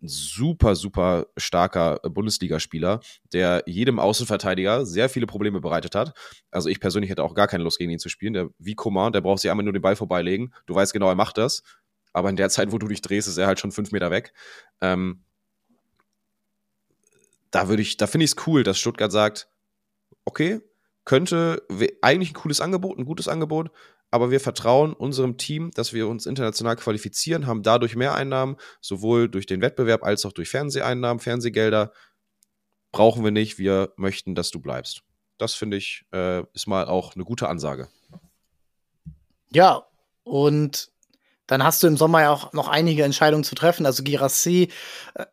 S2: ein super, super starker Bundesligaspieler, der jedem Außenverteidiger sehr viele Probleme bereitet hat. Also ich persönlich hätte auch gar keine Lust gegen ihn zu spielen. Der, wie Coman, der braucht sich einmal nur den Ball vorbeilegen. Du weißt genau, er macht das aber in der Zeit, wo du dich drehst, ist er halt schon fünf Meter weg. Ähm, da würde ich, da finde ich es cool, dass Stuttgart sagt, okay, könnte eigentlich ein cooles Angebot, ein gutes Angebot, aber wir vertrauen unserem Team, dass wir uns international qualifizieren, haben dadurch mehr Einnahmen, sowohl durch den Wettbewerb als auch durch Fernseheinnahmen, Fernsehgelder. Brauchen wir nicht, wir möchten, dass du bleibst. Das finde ich, äh, ist mal auch eine gute Ansage.
S1: Ja, und dann hast du im Sommer ja auch noch einige Entscheidungen zu treffen. Also Girassi, äh,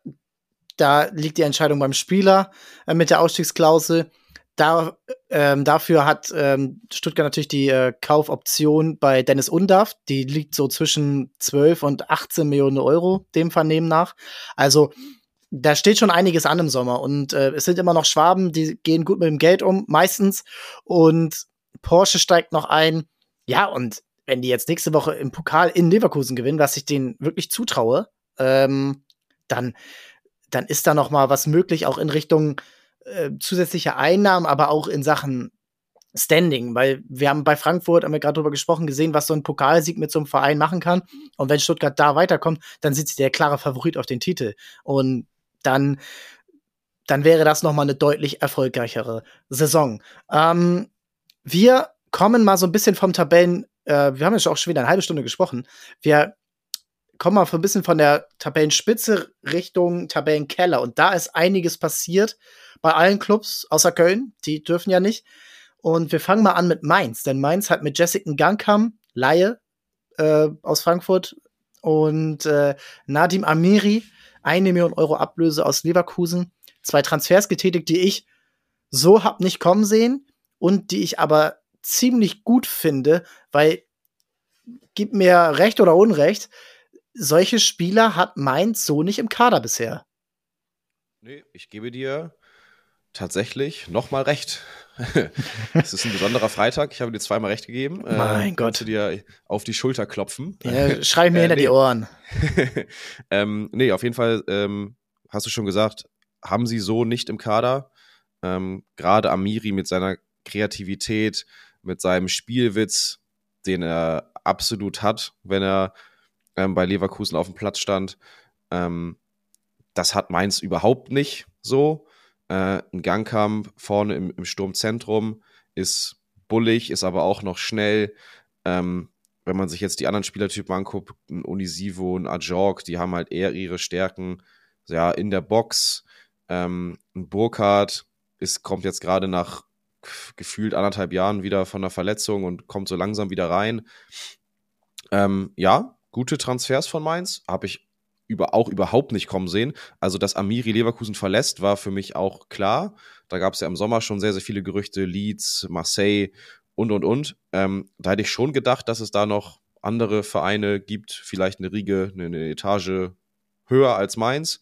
S1: da liegt die Entscheidung beim Spieler äh, mit der Ausstiegsklausel. Da, ähm, dafür hat ähm, Stuttgart natürlich die äh, Kaufoption bei Dennis Undaff. Die liegt so zwischen 12 und 18 Millionen Euro, dem Vernehmen nach. Also da steht schon einiges an im Sommer. Und äh, es sind immer noch Schwaben, die gehen gut mit dem Geld um, meistens. Und Porsche steigt noch ein. Ja, und wenn die jetzt nächste Woche im Pokal in Leverkusen gewinnen, was ich denen wirklich zutraue, ähm, dann, dann ist da noch mal was möglich, auch in Richtung äh, zusätzliche Einnahmen, aber auch in Sachen Standing, weil wir haben bei Frankfurt, haben wir gerade drüber gesprochen, gesehen, was so ein Pokalsieg mit so einem Verein machen kann. Und wenn Stuttgart da weiterkommt, dann sind der klare Favorit auf den Titel. Und dann, dann wäre das noch mal eine deutlich erfolgreichere Saison. Ähm, wir kommen mal so ein bisschen vom Tabellen, äh, wir haben ja schon auch schon wieder eine halbe Stunde gesprochen. Wir kommen so ein bisschen von der Tabellenspitze Richtung Tabellenkeller. Und da ist einiges passiert bei allen Clubs, außer Köln. Die dürfen ja nicht. Und wir fangen mal an mit Mainz, denn Mainz hat mit Jessica Gangkam, Laie äh, aus Frankfurt, und äh, Nadim Amiri, eine Million Euro Ablöse aus Leverkusen, zwei Transfers getätigt, die ich so hab nicht kommen sehen und die ich aber ziemlich gut finde, weil gib mir Recht oder Unrecht, solche Spieler hat Mainz so nicht im Kader bisher.
S2: Nee, ich gebe dir tatsächlich nochmal recht. es ist ein besonderer Freitag. Ich habe dir zweimal recht gegeben.
S1: Mein äh, Gott.
S2: Dir auf die Schulter klopfen.
S1: Ja, schreib mir äh, hinter nee. die Ohren.
S2: ähm, nee, auf jeden Fall ähm, hast du schon gesagt, haben sie so nicht im Kader. Ähm, Gerade Amiri mit seiner Kreativität, mit seinem Spielwitz, den er absolut hat, wenn er ähm, bei Leverkusen auf dem Platz stand. Ähm, das hat Mainz überhaupt nicht so. Äh, ein Gangkampf vorne im, im, Sturmzentrum ist bullig, ist aber auch noch schnell. Ähm, wenn man sich jetzt die anderen Spielertypen anguckt, ein Unisivo, ein Ajorg, die haben halt eher ihre Stärken ja, in der Box. Ähm, ein Burkhardt ist, kommt jetzt gerade nach gefühlt anderthalb Jahren wieder von der Verletzung und kommt so langsam wieder rein. Ähm, ja, gute Transfers von Mainz, habe ich über, auch überhaupt nicht kommen sehen. Also, dass Amiri Leverkusen verlässt, war für mich auch klar. Da gab es ja im Sommer schon sehr, sehr viele Gerüchte, Leeds, Marseille und, und, und. Ähm, da hätte ich schon gedacht, dass es da noch andere Vereine gibt, vielleicht eine Riege, eine, eine Etage höher als Mainz.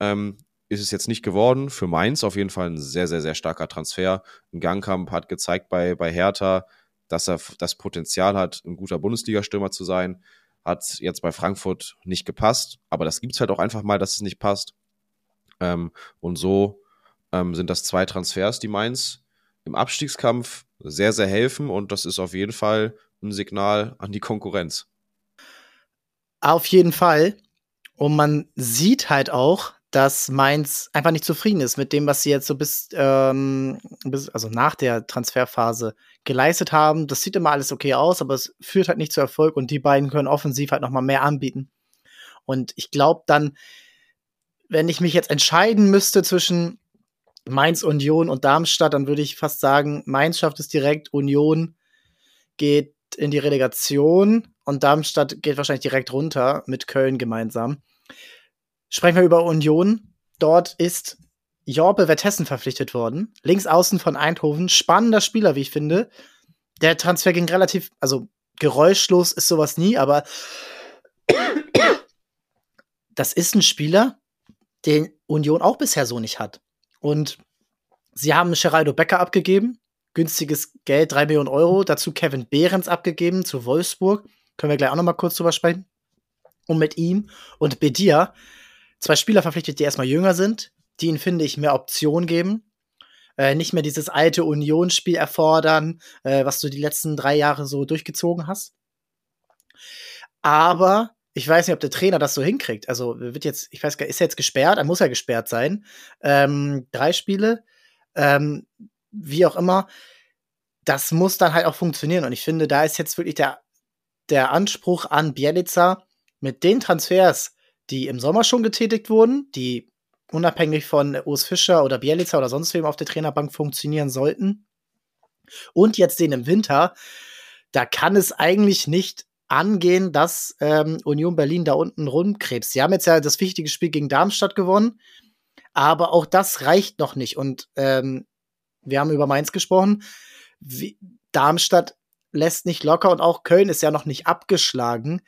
S2: Ähm, ist es jetzt nicht geworden. Für Mainz auf jeden Fall ein sehr, sehr, sehr starker Transfer. Ein Gangkamp hat gezeigt bei, bei Hertha, dass er das Potenzial hat, ein guter Bundesliga-Stürmer zu sein. Hat jetzt bei Frankfurt nicht gepasst, aber das gibt es halt auch einfach mal, dass es nicht passt. Ähm, und so ähm, sind das zwei Transfers, die Mainz im Abstiegskampf sehr, sehr helfen und das ist auf jeden Fall ein Signal an die Konkurrenz.
S1: Auf jeden Fall. Und man sieht halt auch, dass Mainz einfach nicht zufrieden ist mit dem, was sie jetzt so bis, ähm, bis, also nach der Transferphase geleistet haben. Das sieht immer alles okay aus, aber es führt halt nicht zu Erfolg und die beiden können offensiv halt noch mal mehr anbieten. Und ich glaube dann, wenn ich mich jetzt entscheiden müsste zwischen Mainz, Union und Darmstadt, dann würde ich fast sagen, Mainz schafft es direkt, Union geht in die Relegation und Darmstadt geht wahrscheinlich direkt runter mit Köln gemeinsam. Sprechen wir über Union. Dort ist Jorbe Vertessen verpflichtet worden. Links außen von Eindhoven. Spannender Spieler, wie ich finde. Der Transfer ging relativ, also geräuschlos ist sowas nie, aber das ist ein Spieler, den Union auch bisher so nicht hat. Und sie haben Geraldo Becker abgegeben, günstiges Geld, 3 Millionen Euro, dazu Kevin Behrens abgegeben zu Wolfsburg. Können wir gleich auch noch mal kurz drüber sprechen. Und mit ihm und Bedia zwei Spieler verpflichtet, die erstmal jünger sind, die ihnen, finde ich, mehr Optionen geben. Äh, nicht mehr dieses alte Unionsspiel erfordern, äh, was du die letzten drei Jahre so durchgezogen hast. Aber ich weiß nicht, ob der Trainer das so hinkriegt. Also wird jetzt, ich weiß gar ist er jetzt gesperrt? Er muss ja gesperrt sein. Ähm, drei Spiele, ähm, wie auch immer. Das muss dann halt auch funktionieren. Und ich finde, da ist jetzt wirklich der, der Anspruch an Bielica mit den Transfers, die im Sommer schon getätigt wurden, die unabhängig von Urs Fischer oder Bielica oder sonst wem auf der Trainerbank funktionieren sollten. Und jetzt den im Winter, da kann es eigentlich nicht angehen, dass ähm, Union Berlin da unten rumkrebst. Sie haben jetzt ja das wichtige Spiel gegen Darmstadt gewonnen, aber auch das reicht noch nicht. Und ähm, wir haben über Mainz gesprochen. Wie, Darmstadt lässt nicht locker und auch Köln ist ja noch nicht abgeschlagen.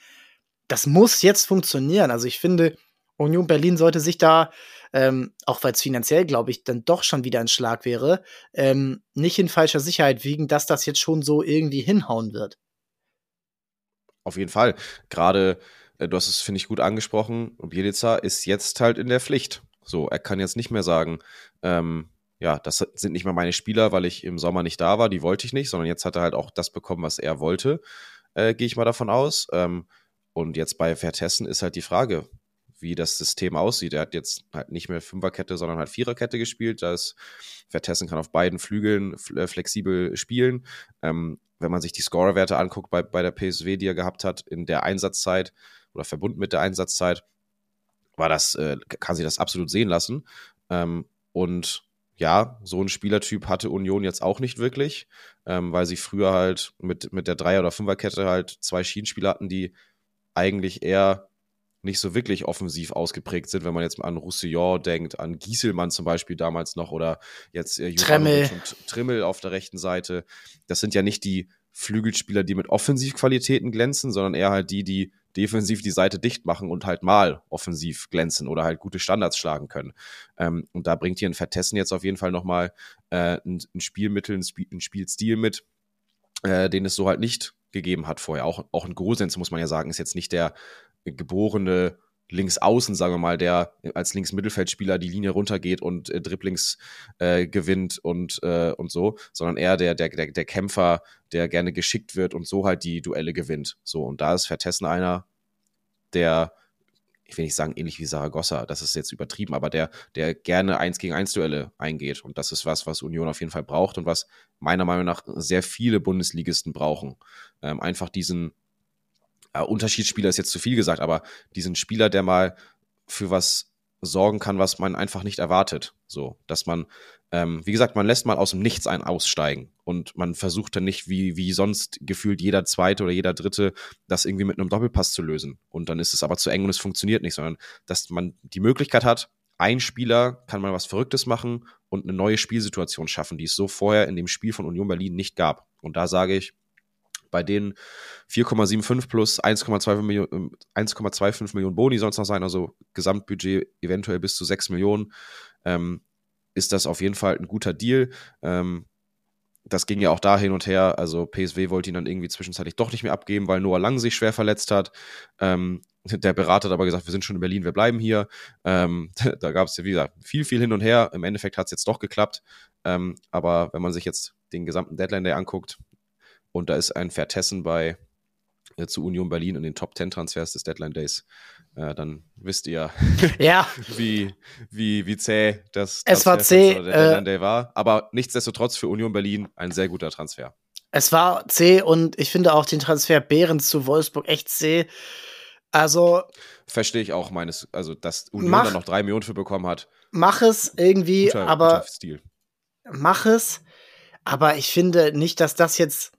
S1: Das muss jetzt funktionieren. Also ich finde, Union Berlin sollte sich da, ähm, auch weil es finanziell, glaube ich, dann doch schon wieder ein Schlag wäre, ähm, nicht in falscher Sicherheit wiegen, dass das jetzt schon so irgendwie hinhauen wird.
S2: Auf jeden Fall. Gerade, äh, du hast es, finde ich, gut angesprochen, Bielica ist jetzt halt in der Pflicht. So, er kann jetzt nicht mehr sagen, ähm, ja, das sind nicht mehr meine Spieler, weil ich im Sommer nicht da war, die wollte ich nicht, sondern jetzt hat er halt auch das bekommen, was er wollte, äh, gehe ich mal davon aus. Ähm, und jetzt bei Vertessen ist halt die Frage, wie das System aussieht. Er hat jetzt halt nicht mehr Fünferkette, sondern halt Viererkette gespielt. Da ist Vertessen kann auf beiden Flügeln äh, flexibel spielen. Ähm, wenn man sich die Scorerwerte anguckt bei, bei der PSW, die er gehabt hat, in der Einsatzzeit oder verbunden mit der Einsatzzeit, war das, äh, kann sich das absolut sehen lassen. Ähm, und ja, so ein Spielertyp hatte Union jetzt auch nicht wirklich, ähm, weil sie früher halt mit, mit der Dreier- oder Fünferkette halt zwei Schienenspieler hatten, die eigentlich eher nicht so wirklich offensiv ausgeprägt sind, wenn man jetzt an Roussillon denkt, an Gieselmann zum Beispiel damals noch oder jetzt äh,
S1: Tremmel.
S2: und Trimmel auf der rechten Seite. Das sind ja nicht die Flügelspieler, die mit Offensivqualitäten glänzen, sondern eher halt die, die defensiv die Seite dicht machen und halt mal offensiv glänzen oder halt gute Standards schlagen können. Ähm, und da bringt hier ein Vertessen jetzt auf jeden Fall nochmal äh, ein, ein Spielmittel, ein, Spiel, ein Spielstil mit, äh, den es so halt nicht gegeben hat vorher. Auch, auch ein Gosens, muss man ja sagen, ist jetzt nicht der geborene Linksaußen, sagen wir mal, der als Linksmittelfeldspieler die Linie runtergeht und äh, Dribblings äh, gewinnt und, äh, und so, sondern eher der, der, der, der Kämpfer, der gerne geschickt wird und so halt die Duelle gewinnt. So, und da ist Vertessen einer, der, ich will nicht sagen ähnlich wie Saragossa, das ist jetzt übertrieben, aber der, der gerne eins gegen eins Duelle eingeht. Und das ist was, was Union auf jeden Fall braucht und was meiner Meinung nach sehr viele Bundesligisten brauchen. Ähm, einfach diesen, äh, Unterschiedsspieler ist jetzt zu viel gesagt, aber diesen Spieler, der mal für was sorgen kann, was man einfach nicht erwartet. So, dass man, ähm, wie gesagt, man lässt mal aus dem Nichts einen aussteigen und man versucht dann nicht, wie, wie sonst gefühlt jeder Zweite oder jeder Dritte, das irgendwie mit einem Doppelpass zu lösen. Und dann ist es aber zu eng und es funktioniert nicht, sondern dass man die Möglichkeit hat, ein Spieler kann mal was Verrücktes machen und eine neue Spielsituation schaffen, die es so vorher in dem Spiel von Union Berlin nicht gab. Und da sage ich, bei denen 4,75 plus 1,25 Millionen, 1,25 Millionen Boni sonst noch sein, also Gesamtbudget eventuell bis zu 6 Millionen, ähm, ist das auf jeden Fall ein guter Deal. Ähm, das ging ja auch da hin und her. Also PSW wollte ihn dann irgendwie zwischenzeitlich doch nicht mehr abgeben, weil Noah Lang sich schwer verletzt hat. Ähm, der Berater hat aber gesagt, wir sind schon in Berlin, wir bleiben hier. Ähm, da gab es ja, wie gesagt, viel, viel hin und her. Im Endeffekt hat es jetzt doch geklappt. Ähm, aber wenn man sich jetzt den gesamten Deadline Day anguckt, und da ist ein Vertessen bei äh, zu Union Berlin in den Top 10 Transfers des Deadline Days. Äh, dann wisst ihr,
S1: ja.
S2: wie, wie, wie zäh das
S1: es war zäh,
S2: der Deadline äh, Day war. Aber nichtsdestotrotz für Union Berlin ein sehr guter Transfer.
S1: Es war zäh und ich finde auch den Transfer Behrens zu Wolfsburg echt zäh. Also.
S2: Verstehe ich auch meines, also dass Union mach, da noch drei Millionen für bekommen hat.
S1: Mach es irgendwie, guter, aber. Guter Stil. Mach es. Aber ich finde nicht, dass das jetzt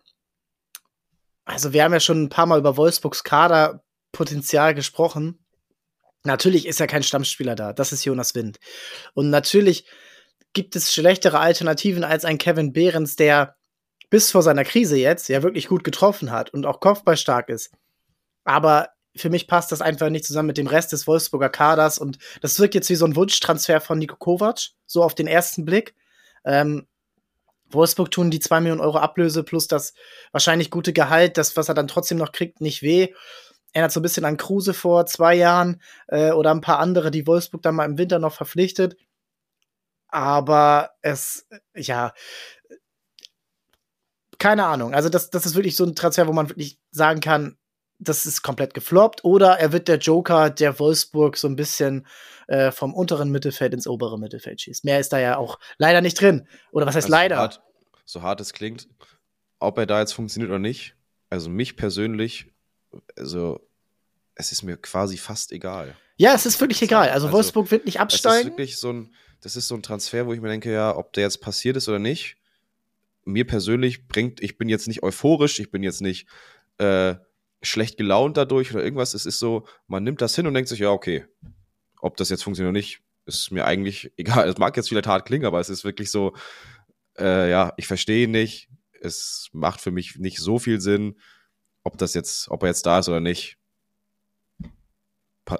S1: also wir haben ja schon ein paar Mal über Wolfsburgs Kaderpotenzial gesprochen. Natürlich ist ja kein Stammspieler da. Das ist Jonas Wind. Und natürlich gibt es schlechtere Alternativen als ein Kevin Behrens, der bis vor seiner Krise jetzt ja wirklich gut getroffen hat und auch kopfballstark ist. Aber für mich passt das einfach nicht zusammen mit dem Rest des Wolfsburger Kaders und das wirkt jetzt wie so ein Wunschtransfer von Nico Kovac, so auf den ersten Blick. Ähm, Wolfsburg tun die 2 Millionen Euro Ablöse plus das wahrscheinlich gute Gehalt, das, was er dann trotzdem noch kriegt, nicht weh. Erinnert so ein bisschen an Kruse vor zwei Jahren äh, oder ein paar andere, die Wolfsburg dann mal im Winter noch verpflichtet. Aber es, ja, keine Ahnung. Also, das, das ist wirklich so ein Transfer, wo man wirklich sagen kann, das ist komplett gefloppt. Oder er wird der Joker, der Wolfsburg so ein bisschen äh, vom unteren Mittelfeld ins obere Mittelfeld schießt. Mehr ist da ja auch leider nicht drin. Oder was heißt also leider?
S2: So hart, so hart es klingt, ob er da jetzt funktioniert oder nicht, also mich persönlich, also es ist mir quasi fast egal.
S1: Ja, es ist wirklich egal. Also, also Wolfsburg wird nicht absteigen.
S2: Das ist wirklich so ein, das ist so ein Transfer, wo ich mir denke, ja, ob der jetzt passiert ist oder nicht. Mir persönlich bringt, ich bin jetzt nicht euphorisch, ich bin jetzt nicht äh, schlecht gelaunt dadurch oder irgendwas. Es ist so, man nimmt das hin und denkt sich, ja, okay, ob das jetzt funktioniert oder nicht, ist mir eigentlich egal. Es mag jetzt vielleicht hart klingen, aber es ist wirklich so, äh, ja, ich verstehe nicht. Es macht für mich nicht so viel Sinn, ob das jetzt, ob er jetzt da ist oder nicht.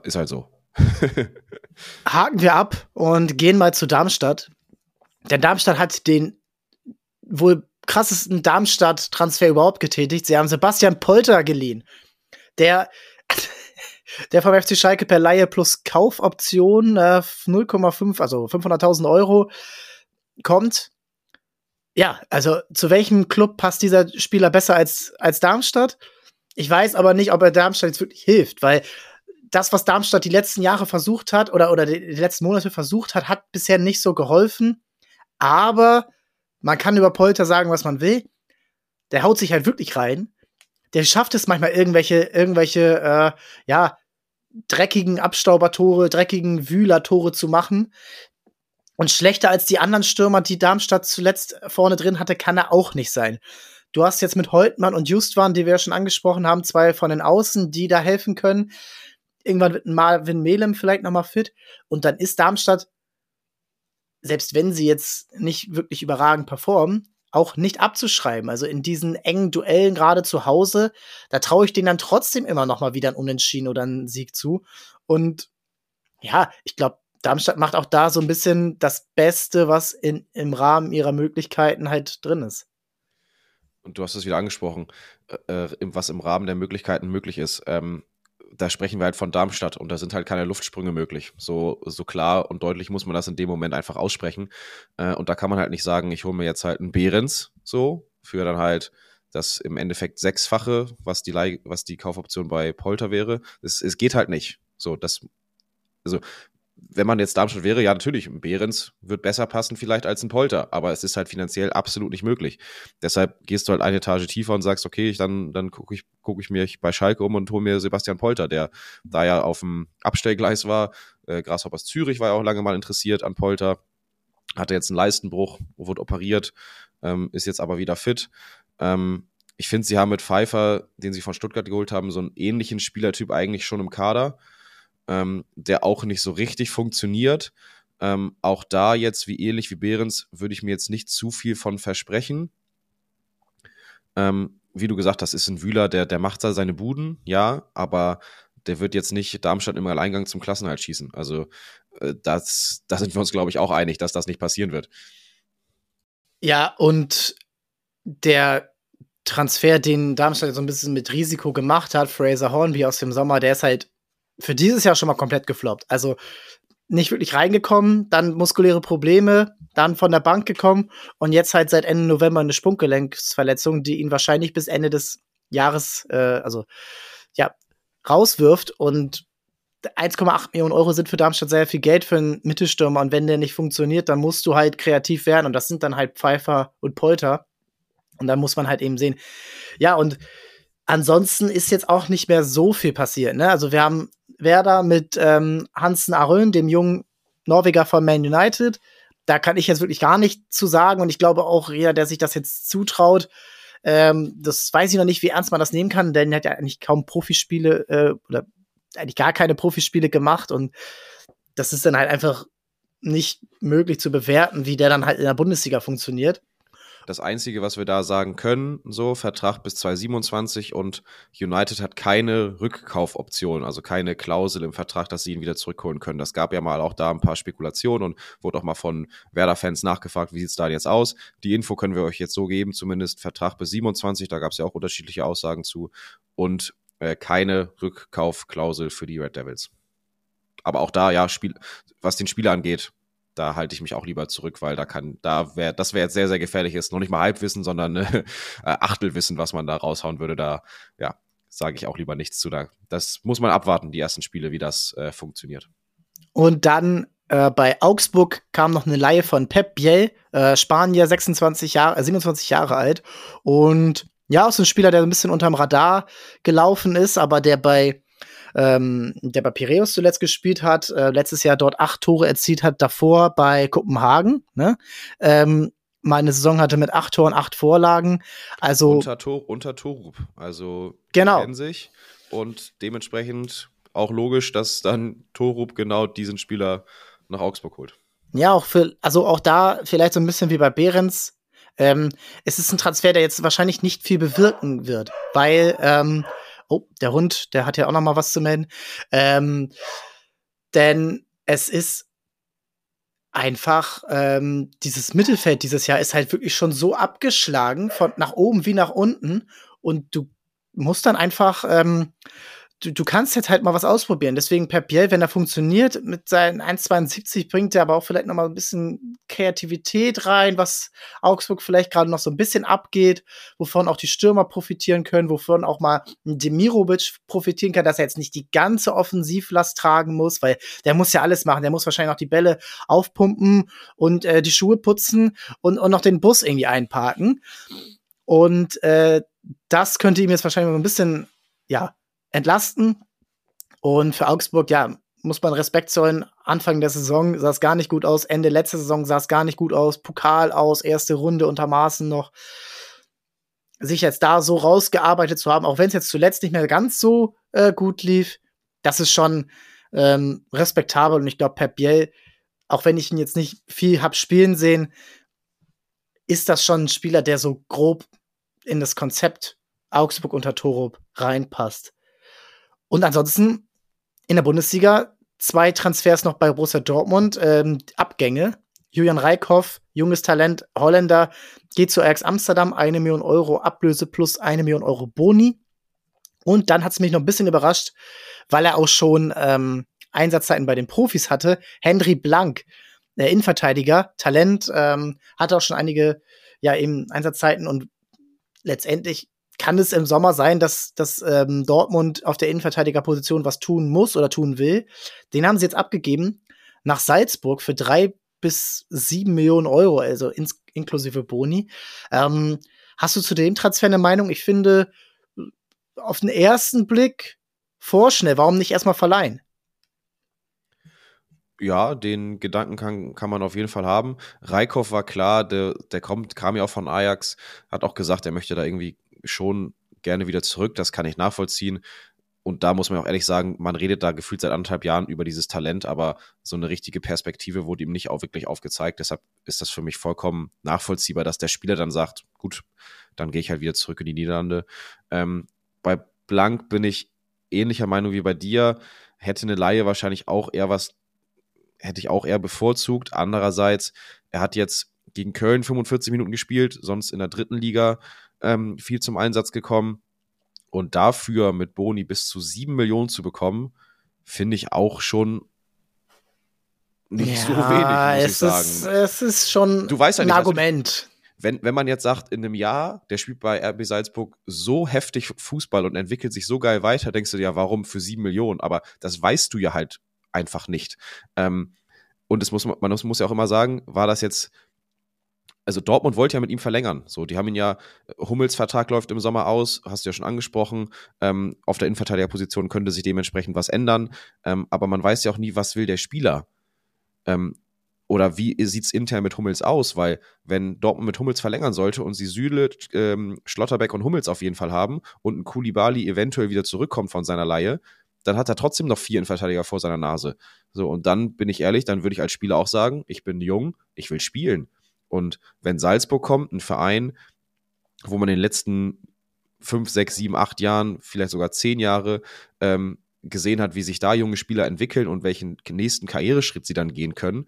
S2: Ist halt so.
S1: Haken wir ab und gehen mal zu Darmstadt. Denn Darmstadt hat den wohl krassesten Darmstadt-Transfer überhaupt getätigt. Sie haben Sebastian Polter geliehen. Der, der vom FC Schalke per Laie plus Kaufoption äh, 0,5, also 500.000 Euro kommt. Ja, also zu welchem Club passt dieser Spieler besser als, als Darmstadt? Ich weiß aber nicht, ob er Darmstadt jetzt wirklich hilft, weil das, was Darmstadt die letzten Jahre versucht hat oder, oder die, die letzten Monate versucht hat, hat bisher nicht so geholfen. Aber man kann über Polter sagen, was man will. Der haut sich halt wirklich rein. Der schafft es manchmal irgendwelche, irgendwelche, äh, ja, dreckigen Abstaubertore, dreckigen Wühlertore zu machen. Und schlechter als die anderen Stürmer, die Darmstadt zuletzt vorne drin hatte, kann er auch nicht sein. Du hast jetzt mit Holtmann und Justwan, die wir ja schon angesprochen haben, zwei von den Außen, die da helfen können. Irgendwann wird Marvin Melem vielleicht noch mal fit. Und dann ist Darmstadt selbst wenn sie jetzt nicht wirklich überragend performen, auch nicht abzuschreiben. Also in diesen engen Duellen gerade zu Hause, da traue ich denen dann trotzdem immer noch mal wieder einen Unentschieden oder einen Sieg zu. Und ja, ich glaube, Darmstadt macht auch da so ein bisschen das Beste, was in, im Rahmen ihrer Möglichkeiten halt drin ist.
S2: Und du hast es wieder angesprochen, äh, äh was im Rahmen der Möglichkeiten möglich ist. Ähm, da sprechen wir halt von Darmstadt und da sind halt keine Luftsprünge möglich. So, so klar und deutlich muss man das in dem Moment einfach aussprechen. Äh, und da kann man halt nicht sagen, ich hole mir jetzt halt einen Behrens so für dann halt das im Endeffekt sechsfache, was die, Leih was die Kaufoption bei Polter wäre. Es, es geht halt nicht. So, das, also wenn man jetzt Darmstadt wäre, ja, natürlich, ein Behrens wird besser passen vielleicht als ein Polter, aber es ist halt finanziell absolut nicht möglich. Deshalb gehst du halt eine Etage tiefer und sagst, okay, ich, dann, dann gucke ich, guck ich mir bei Schalke um und hole mir Sebastian Polter, der da ja auf dem Abstellgleis war. Äh, Grasshoppers Zürich war ja auch lange mal interessiert an Polter. Hatte jetzt einen Leistenbruch, wurde operiert, ähm, ist jetzt aber wieder fit. Ähm, ich finde, sie haben mit Pfeiffer, den sie von Stuttgart geholt haben, so einen ähnlichen Spielertyp eigentlich schon im Kader ähm, der auch nicht so richtig funktioniert. Ähm, auch da jetzt, wie ähnlich wie Behrens, würde ich mir jetzt nicht zu viel von versprechen. Ähm, wie du gesagt hast, ist ein Wühler, der, der macht da seine Buden, ja, aber der wird jetzt nicht Darmstadt im Alleingang zum Klassenhalt schießen. Also äh, das, da sind wir uns, glaube ich, auch einig, dass das nicht passieren wird.
S1: Ja, und der Transfer, den Darmstadt so ein bisschen mit Risiko gemacht hat, Fraser Hornby aus dem Sommer, der ist halt für dieses Jahr schon mal komplett gefloppt. Also nicht wirklich reingekommen, dann muskuläre Probleme, dann von der Bank gekommen und jetzt halt seit Ende November eine Sprunggelenksverletzung, die ihn wahrscheinlich bis Ende des Jahres, äh, also ja, rauswirft und 1,8 Millionen Euro sind für Darmstadt sehr viel Geld für einen Mittelstürmer und wenn der nicht funktioniert, dann musst du halt kreativ werden und das sind dann halt Pfeiffer und Polter und dann muss man halt eben sehen. Ja, und ansonsten ist jetzt auch nicht mehr so viel passiert. Ne? Also wir haben Werder mit ähm, Hansen Arön, dem jungen Norweger von Man United. Da kann ich jetzt wirklich gar nicht zu sagen und ich glaube auch jeder, der sich das jetzt zutraut, ähm, das weiß ich noch nicht, wie ernst man das nehmen kann, denn er hat ja eigentlich kaum Profispiele äh, oder eigentlich gar keine Profispiele gemacht und das ist dann halt einfach nicht möglich zu bewerten, wie der dann halt in der Bundesliga funktioniert.
S2: Das Einzige, was wir da sagen können, so Vertrag bis 2027 und United hat keine Rückkaufoption, also keine Klausel im Vertrag, dass sie ihn wieder zurückholen können. Das gab ja mal auch da ein paar Spekulationen und wurde auch mal von Werder-Fans nachgefragt, wie sieht es da jetzt aus? Die Info können wir euch jetzt so geben, zumindest Vertrag bis 27, da gab es ja auch unterschiedliche Aussagen zu und äh, keine Rückkaufklausel für die Red Devils. Aber auch da, ja, Spiel, was den Spieler angeht, da halte ich mich auch lieber zurück, weil da kann, da wäre, das wäre jetzt sehr, sehr gefährlich ist. Noch nicht mal Halbwissen, sondern äh, Achtelwissen, was man da raushauen würde. Da, ja, sage ich auch lieber nichts zu. Da, das muss man abwarten, die ersten Spiele, wie das äh, funktioniert.
S1: Und dann äh, bei Augsburg kam noch eine Laie von Pep Biel, äh, Spanier, 26 Jahre, 27 Jahre alt. Und ja, auch so ein Spieler, der ein bisschen unterm Radar gelaufen ist, aber der bei ähm, der bei Piraeus zuletzt gespielt hat, äh, letztes Jahr dort acht Tore erzielt hat, davor bei Kopenhagen. Ne? Ähm, mal eine Saison hatte mit acht Toren, acht Vorlagen. Also
S2: unter, Tor, unter Torup. Also
S1: genau.
S2: kennen sich und dementsprechend auch logisch, dass dann Torup genau diesen Spieler nach Augsburg holt.
S1: Ja, auch für, also auch da vielleicht so ein bisschen wie bei Behrens. Ähm, es ist ein Transfer, der jetzt wahrscheinlich nicht viel bewirken wird, weil, ähm, oh, der Hund, der hat ja auch noch mal was zu melden. Ähm, denn es ist einfach ähm, dieses Mittelfeld dieses Jahr ist halt wirklich schon so abgeschlagen von nach oben wie nach unten und du musst dann einfach ähm, du, du kannst jetzt halt mal was ausprobieren. Deswegen Pep Biel, wenn er funktioniert, mit seinen 1,72 bringt er aber auch vielleicht noch mal ein bisschen Kreativität rein, was Augsburg vielleicht gerade noch so ein bisschen abgeht, wovon auch die Stürmer profitieren können, wovon auch mal Demirovic profitieren kann, dass er jetzt nicht die ganze Offensivlast tragen muss, weil der muss ja alles machen. Der muss wahrscheinlich noch die Bälle aufpumpen und äh, die Schuhe putzen und, und noch den Bus irgendwie einparken. Und äh, das könnte ihm jetzt wahrscheinlich so ein bisschen, ja, entlasten. Und für Augsburg, ja, muss man Respekt zollen. Anfang der Saison sah es gar nicht gut aus. Ende letzte Saison sah es gar nicht gut aus. Pokal aus, erste Runde unter Maßen noch. Sich jetzt da so rausgearbeitet zu haben, auch wenn es jetzt zuletzt nicht mehr ganz so äh, gut lief, das ist schon ähm, respektabel. Und ich glaube, Pep Biel, auch wenn ich ihn jetzt nicht viel hab spielen sehen, ist das schon ein Spieler, der so grob in das Konzept Augsburg unter Torup reinpasst. Und ansonsten in der Bundesliga zwei Transfers noch bei Borussia Dortmund, ähm, Abgänge. Julian Reikhoff, junges Talent, Holländer, geht zu Ajax Amsterdam, eine Million Euro Ablöse plus eine Million Euro Boni. Und dann hat es mich noch ein bisschen überrascht, weil er auch schon ähm, Einsatzzeiten bei den Profis hatte. Henry Blank, der Innenverteidiger, Talent, ähm, hatte auch schon einige ja eben Einsatzzeiten und letztendlich kann es im Sommer sein, dass, dass ähm, Dortmund auf der Innenverteidigerposition was tun muss oder tun will. Den haben sie jetzt abgegeben nach Salzburg für drei bis sieben Millionen Euro, also ins, inklusive Boni. Ähm, hast du zu dem Transfer eine Meinung? Ich finde, auf den ersten Blick vorschnell. Warum nicht erstmal verleihen?
S2: Ja, den Gedanken kann, kann man auf jeden Fall haben. Reikhoff war klar, der, der kommt, kam ja auch von Ajax, hat auch gesagt, er möchte da irgendwie schon gerne wieder zurück. Das kann ich nachvollziehen. Und da muss man auch ehrlich sagen, man redet da gefühlt seit anderthalb Jahren über dieses Talent, aber so eine richtige Perspektive wurde ihm nicht auch wirklich aufgezeigt. Deshalb ist das für mich vollkommen nachvollziehbar, dass der Spieler dann sagt, gut, dann gehe ich halt wieder zurück in die Niederlande. Ähm, bei Blank bin ich ähnlicher Meinung wie bei dir. Hätte eine Laie wahrscheinlich auch eher was, hätte ich auch eher bevorzugt. Andererseits, er hat jetzt gegen Köln 45 Minuten gespielt, sonst in der dritten Liga ähm, viel zum Einsatz gekommen. Und dafür mit Boni bis zu sieben Millionen zu bekommen, finde ich auch schon nicht ja, so wenig, muss ich sagen.
S1: Ist, es ist schon
S2: du weißt ja
S1: ein Argument.
S2: Wenn, wenn man jetzt sagt, in einem Jahr, der spielt bei RB Salzburg so heftig Fußball und entwickelt sich so geil weiter, denkst du dir, ja, warum für sieben Millionen? Aber das weißt du ja halt einfach nicht. Ähm, und es muss, man muss ja auch immer sagen, war das jetzt also Dortmund wollte ja mit ihm verlängern. So, die haben ihn ja, Hummels Vertrag läuft im Sommer aus, hast du ja schon angesprochen. Ähm, auf der Innenverteidigerposition könnte sich dementsprechend was ändern. Ähm, aber man weiß ja auch nie, was will der Spieler. Ähm, oder wie sieht's intern mit Hummels aus? Weil, wenn Dortmund mit Hummels verlängern sollte und sie Süle, ähm, Schlotterbeck und Hummels auf jeden Fall haben und ein Kulibali eventuell wieder zurückkommt von seiner Laie, dann hat er trotzdem noch vier Innenverteidiger vor seiner Nase. So, und dann bin ich ehrlich, dann würde ich als Spieler auch sagen, ich bin jung, ich will spielen. Und wenn Salzburg kommt, ein Verein, wo man in den letzten fünf, sechs, sieben, acht Jahren, vielleicht sogar zehn Jahre ähm, gesehen hat, wie sich da junge Spieler entwickeln und welchen nächsten Karriereschritt sie dann gehen können,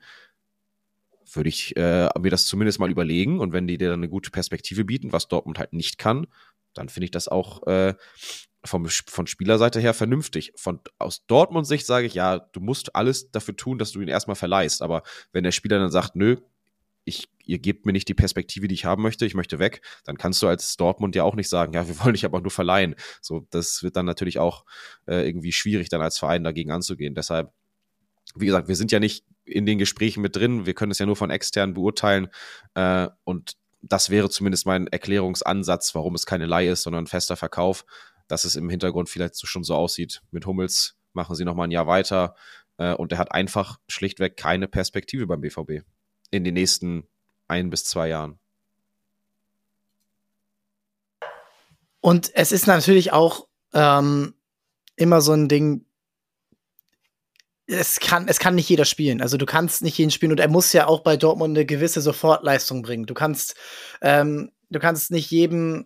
S2: würde ich äh, mir das zumindest mal überlegen. Und wenn die dir dann eine gute Perspektive bieten, was Dortmund halt nicht kann, dann finde ich das auch äh, vom, von Spielerseite her vernünftig. Von, aus Dortmund Sicht sage ich, ja, du musst alles dafür tun, dass du ihn erstmal verleihst. Aber wenn der Spieler dann sagt, nö, ich, ihr gebt mir nicht die Perspektive, die ich haben möchte, ich möchte weg, dann kannst du als Dortmund ja auch nicht sagen, ja, wir wollen dich aber nur verleihen. So, das wird dann natürlich auch äh, irgendwie schwierig, dann als Verein dagegen anzugehen. Deshalb, wie gesagt, wir sind ja nicht in den Gesprächen mit drin, wir können es ja nur von extern beurteilen äh, und das wäre zumindest mein Erklärungsansatz, warum es keine Leihe ist, sondern fester Verkauf, dass es im Hintergrund vielleicht so schon so aussieht. Mit Hummels machen sie nochmal ein Jahr weiter äh, und er hat einfach schlichtweg keine Perspektive beim BVB in den nächsten ein bis zwei Jahren.
S1: Und es ist natürlich auch ähm, immer so ein Ding, es kann, es kann nicht jeder spielen. Also du kannst nicht jeden spielen und er muss ja auch bei Dortmund eine gewisse Sofortleistung bringen. Du kannst, ähm, du kannst nicht jedem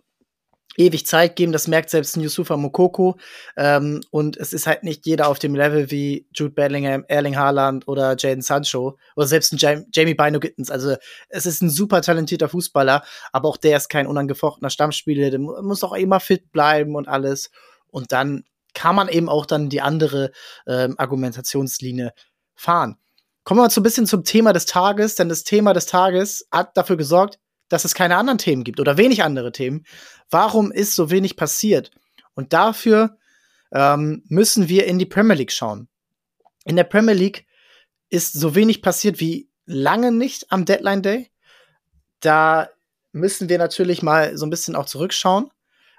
S1: ewig Zeit geben, das merkt selbst Yusufa Mokoko. Ähm, und es ist halt nicht jeder auf dem Level wie Jude Bellingham, Erling Haaland oder Jaden Sancho oder selbst ein Jam Jamie Bino Gittens. Also es ist ein super talentierter Fußballer, aber auch der ist kein unangefochtener Stammspieler, der muss auch immer fit bleiben und alles. Und dann kann man eben auch dann die andere ähm, Argumentationslinie fahren. Kommen wir mal so ein bisschen zum Thema des Tages, denn das Thema des Tages hat dafür gesorgt, dass es keine anderen Themen gibt oder wenig andere Themen. Warum ist so wenig passiert? Und dafür ähm, müssen wir in die Premier League schauen. In der Premier League ist so wenig passiert wie lange nicht am Deadline Day. Da müssen wir natürlich mal so ein bisschen auch zurückschauen.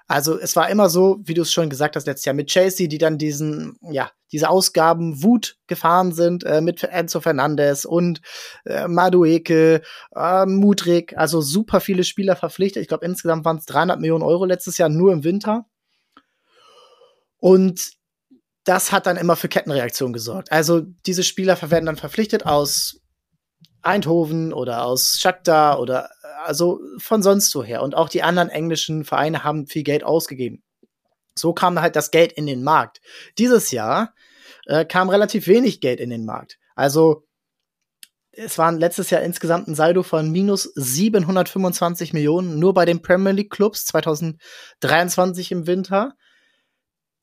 S1: Also es war immer so, wie du es schon gesagt hast letztes Jahr mit Chasey, die dann diesen, ja, diese Ausgaben Wut gefahren sind äh, mit Enzo Fernandez und äh, Madueke, äh, Mudrik, also super viele Spieler verpflichtet. Ich glaube insgesamt waren es 300 Millionen Euro letztes Jahr nur im Winter. Und das hat dann immer für Kettenreaktionen gesorgt. Also diese Spieler werden dann verpflichtet aus Eindhoven oder aus Shakhtar oder also von sonst woher. Und auch die anderen englischen Vereine haben viel Geld ausgegeben. So kam halt das Geld in den Markt. Dieses Jahr äh, kam relativ wenig Geld in den Markt. Also es waren letztes Jahr insgesamt ein Saldo von minus 725 Millionen nur bei den Premier League Clubs 2023 im Winter.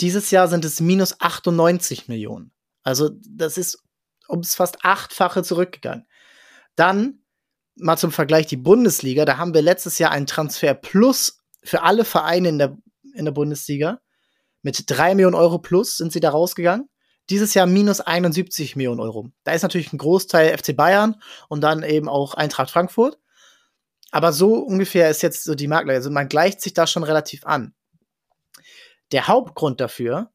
S1: Dieses Jahr sind es minus 98 Millionen. Also das ist ums fast achtfache zurückgegangen. Dann mal zum Vergleich die Bundesliga, da haben wir letztes Jahr einen Transfer plus für alle Vereine in der, in der Bundesliga. Mit drei Millionen Euro plus sind sie da rausgegangen. Dieses Jahr minus 71 Millionen Euro. Da ist natürlich ein Großteil FC Bayern und dann eben auch Eintracht Frankfurt. Aber so ungefähr ist jetzt so die Marktlage. Also man gleicht sich da schon relativ an. Der Hauptgrund dafür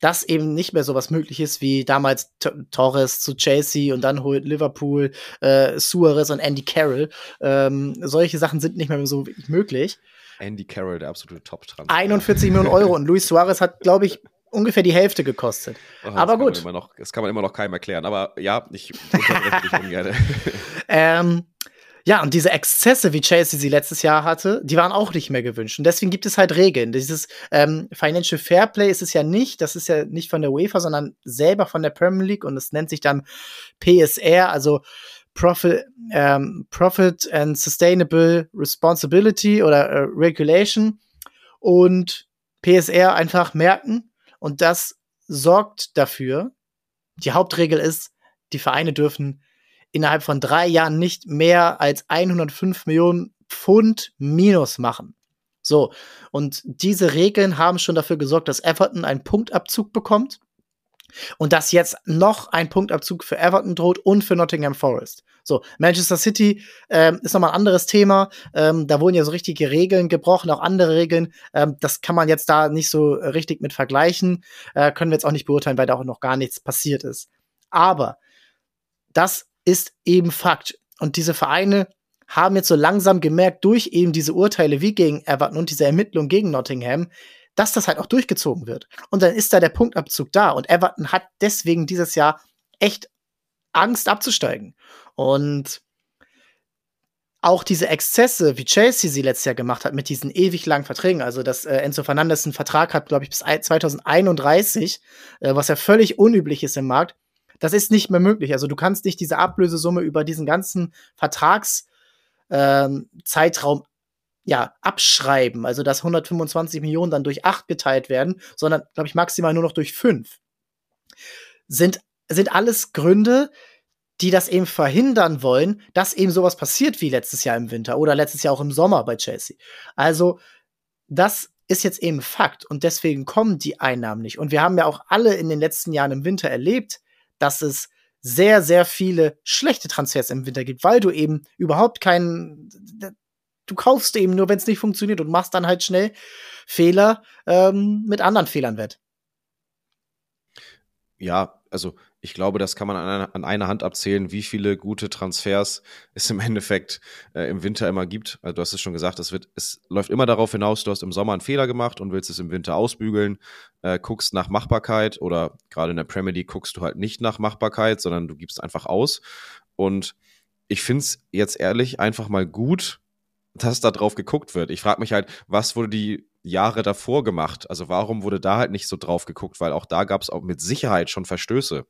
S1: dass eben nicht mehr sowas möglich ist wie damals T Torres zu Chelsea und dann holt Liverpool äh, Suarez und Andy Carroll. Ähm, solche Sachen sind nicht mehr so möglich.
S2: Andy Carroll, der absolute Top-Transfer.
S1: 41 Millionen Euro und Luis Suarez hat, glaube ich, ungefähr die Hälfte gekostet. Oh, aber gut.
S2: Noch, das kann man immer noch keinem erklären. Aber ja, ich unterbreche dich ungern.
S1: ähm, ja, und diese Exzesse, wie Chelsea sie letztes Jahr hatte, die waren auch nicht mehr gewünscht. Und deswegen gibt es halt Regeln. Dieses ähm, Financial Fairplay ist es ja nicht, das ist ja nicht von der UEFA, sondern selber von der Premier League und es nennt sich dann PSR, also Profit, ähm, Profit and Sustainable Responsibility oder äh, Regulation. Und PSR einfach merken. Und das sorgt dafür, die Hauptregel ist, die Vereine dürfen innerhalb von drei Jahren nicht mehr als 105 Millionen Pfund Minus machen. So, und diese Regeln haben schon dafür gesorgt, dass Everton einen Punktabzug bekommt und dass jetzt noch ein Punktabzug für Everton droht und für Nottingham Forest. So, Manchester City ähm, ist nochmal ein anderes Thema. Ähm, da wurden ja so richtige Regeln gebrochen, auch andere Regeln. Ähm, das kann man jetzt da nicht so richtig mit vergleichen. Äh, können wir jetzt auch nicht beurteilen, weil da auch noch gar nichts passiert ist. Aber das ist eben Fakt. Und diese Vereine haben jetzt so langsam gemerkt, durch eben diese Urteile wie gegen Everton und diese Ermittlung gegen Nottingham, dass das halt auch durchgezogen wird. Und dann ist da der Punktabzug da. Und Everton hat deswegen dieses Jahr echt Angst abzusteigen. Und auch diese Exzesse, wie Chelsea sie letztes Jahr gemacht hat, mit diesen ewig langen Verträgen, also dass äh, Enzo Fernandes einen Vertrag hat, glaube ich, bis 2031, äh, was ja völlig unüblich ist im Markt, das ist nicht mehr möglich. Also du kannst nicht diese Ablösesumme über diesen ganzen Vertragszeitraum ähm, ja, abschreiben, also dass 125 Millionen dann durch acht geteilt werden, sondern, glaube ich, maximal nur noch durch fünf. Sind, sind alles Gründe, die das eben verhindern wollen, dass eben sowas passiert wie letztes Jahr im Winter oder letztes Jahr auch im Sommer bei Chelsea. Also, das ist jetzt eben Fakt und deswegen kommen die Einnahmen nicht. Und wir haben ja auch alle in den letzten Jahren im Winter erlebt, dass es sehr, sehr viele schlechte Transfers im Winter gibt, weil du eben überhaupt keinen. Du kaufst eben nur, wenn es nicht funktioniert und machst dann halt schnell Fehler ähm, mit anderen Fehlern wett.
S2: ja, also ich glaube, das kann man an einer, an einer, Hand abzählen, wie viele gute Transfers es im Endeffekt äh, im Winter immer gibt. Also du hast es schon gesagt, es, wird, es läuft immer darauf hinaus, du hast im Sommer einen Fehler gemacht und willst es im Winter ausbügeln, äh, guckst nach Machbarkeit oder gerade in der Premier League guckst du halt nicht nach Machbarkeit, sondern du gibst einfach aus. Und ich finde es jetzt ehrlich einfach mal gut, dass da drauf geguckt wird. Ich frage mich halt, was wurde die Jahre davor gemacht? Also warum wurde da halt nicht so drauf geguckt? Weil auch da gab es auch mit Sicherheit schon Verstöße.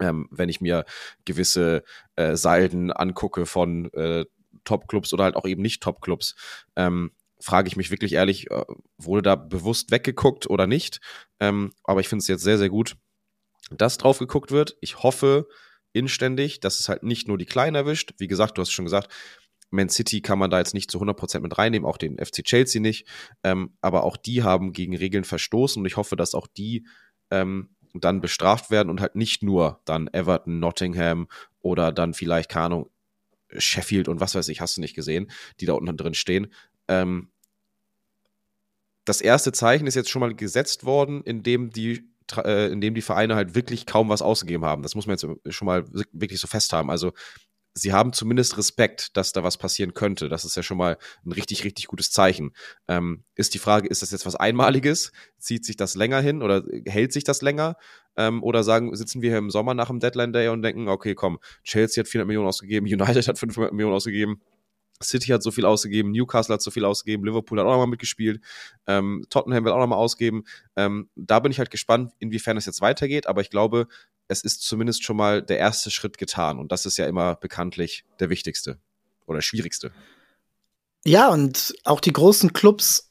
S2: Ähm, wenn ich mir gewisse äh, Salden angucke von äh, Top-Clubs oder halt auch eben nicht Top-Clubs, ähm, frage ich mich wirklich ehrlich, äh, wurde da bewusst weggeguckt oder nicht? Ähm, aber ich finde es jetzt sehr, sehr gut, dass drauf geguckt wird. Ich hoffe inständig, dass es halt nicht nur die Kleinen erwischt. Wie gesagt, du hast schon gesagt, man City kann man da jetzt nicht zu 100% mit reinnehmen, auch den FC Chelsea nicht. Ähm, aber auch die haben gegen Regeln verstoßen und ich hoffe, dass auch die ähm, dann bestraft werden und halt nicht nur dann Everton, Nottingham oder dann vielleicht, Ahnung, Sheffield und was weiß ich, hast du nicht gesehen, die da unten drin stehen. Ähm, das erste Zeichen ist jetzt schon mal gesetzt worden, indem die, äh, indem die Vereine halt wirklich kaum was ausgegeben haben. Das muss man jetzt schon mal wirklich so fest haben. Also sie haben zumindest Respekt, dass da was passieren könnte. Das ist ja schon mal ein richtig, richtig gutes Zeichen. Ähm, ist die Frage, ist das jetzt was Einmaliges? Zieht sich das länger hin oder hält sich das länger? Ähm, oder sagen, sitzen wir hier im Sommer nach dem Deadline Day und denken, okay, komm, Chelsea hat 400 Millionen ausgegeben, United hat 500 Millionen ausgegeben. City hat so viel ausgegeben, Newcastle hat so viel ausgegeben, Liverpool hat auch nochmal mitgespielt, ähm, Tottenham wird auch nochmal ausgeben. Ähm, da bin ich halt gespannt, inwiefern es jetzt weitergeht, aber ich glaube, es ist zumindest schon mal der erste Schritt getan. Und das ist ja immer bekanntlich der wichtigste oder schwierigste.
S1: Ja, und auch die großen Clubs,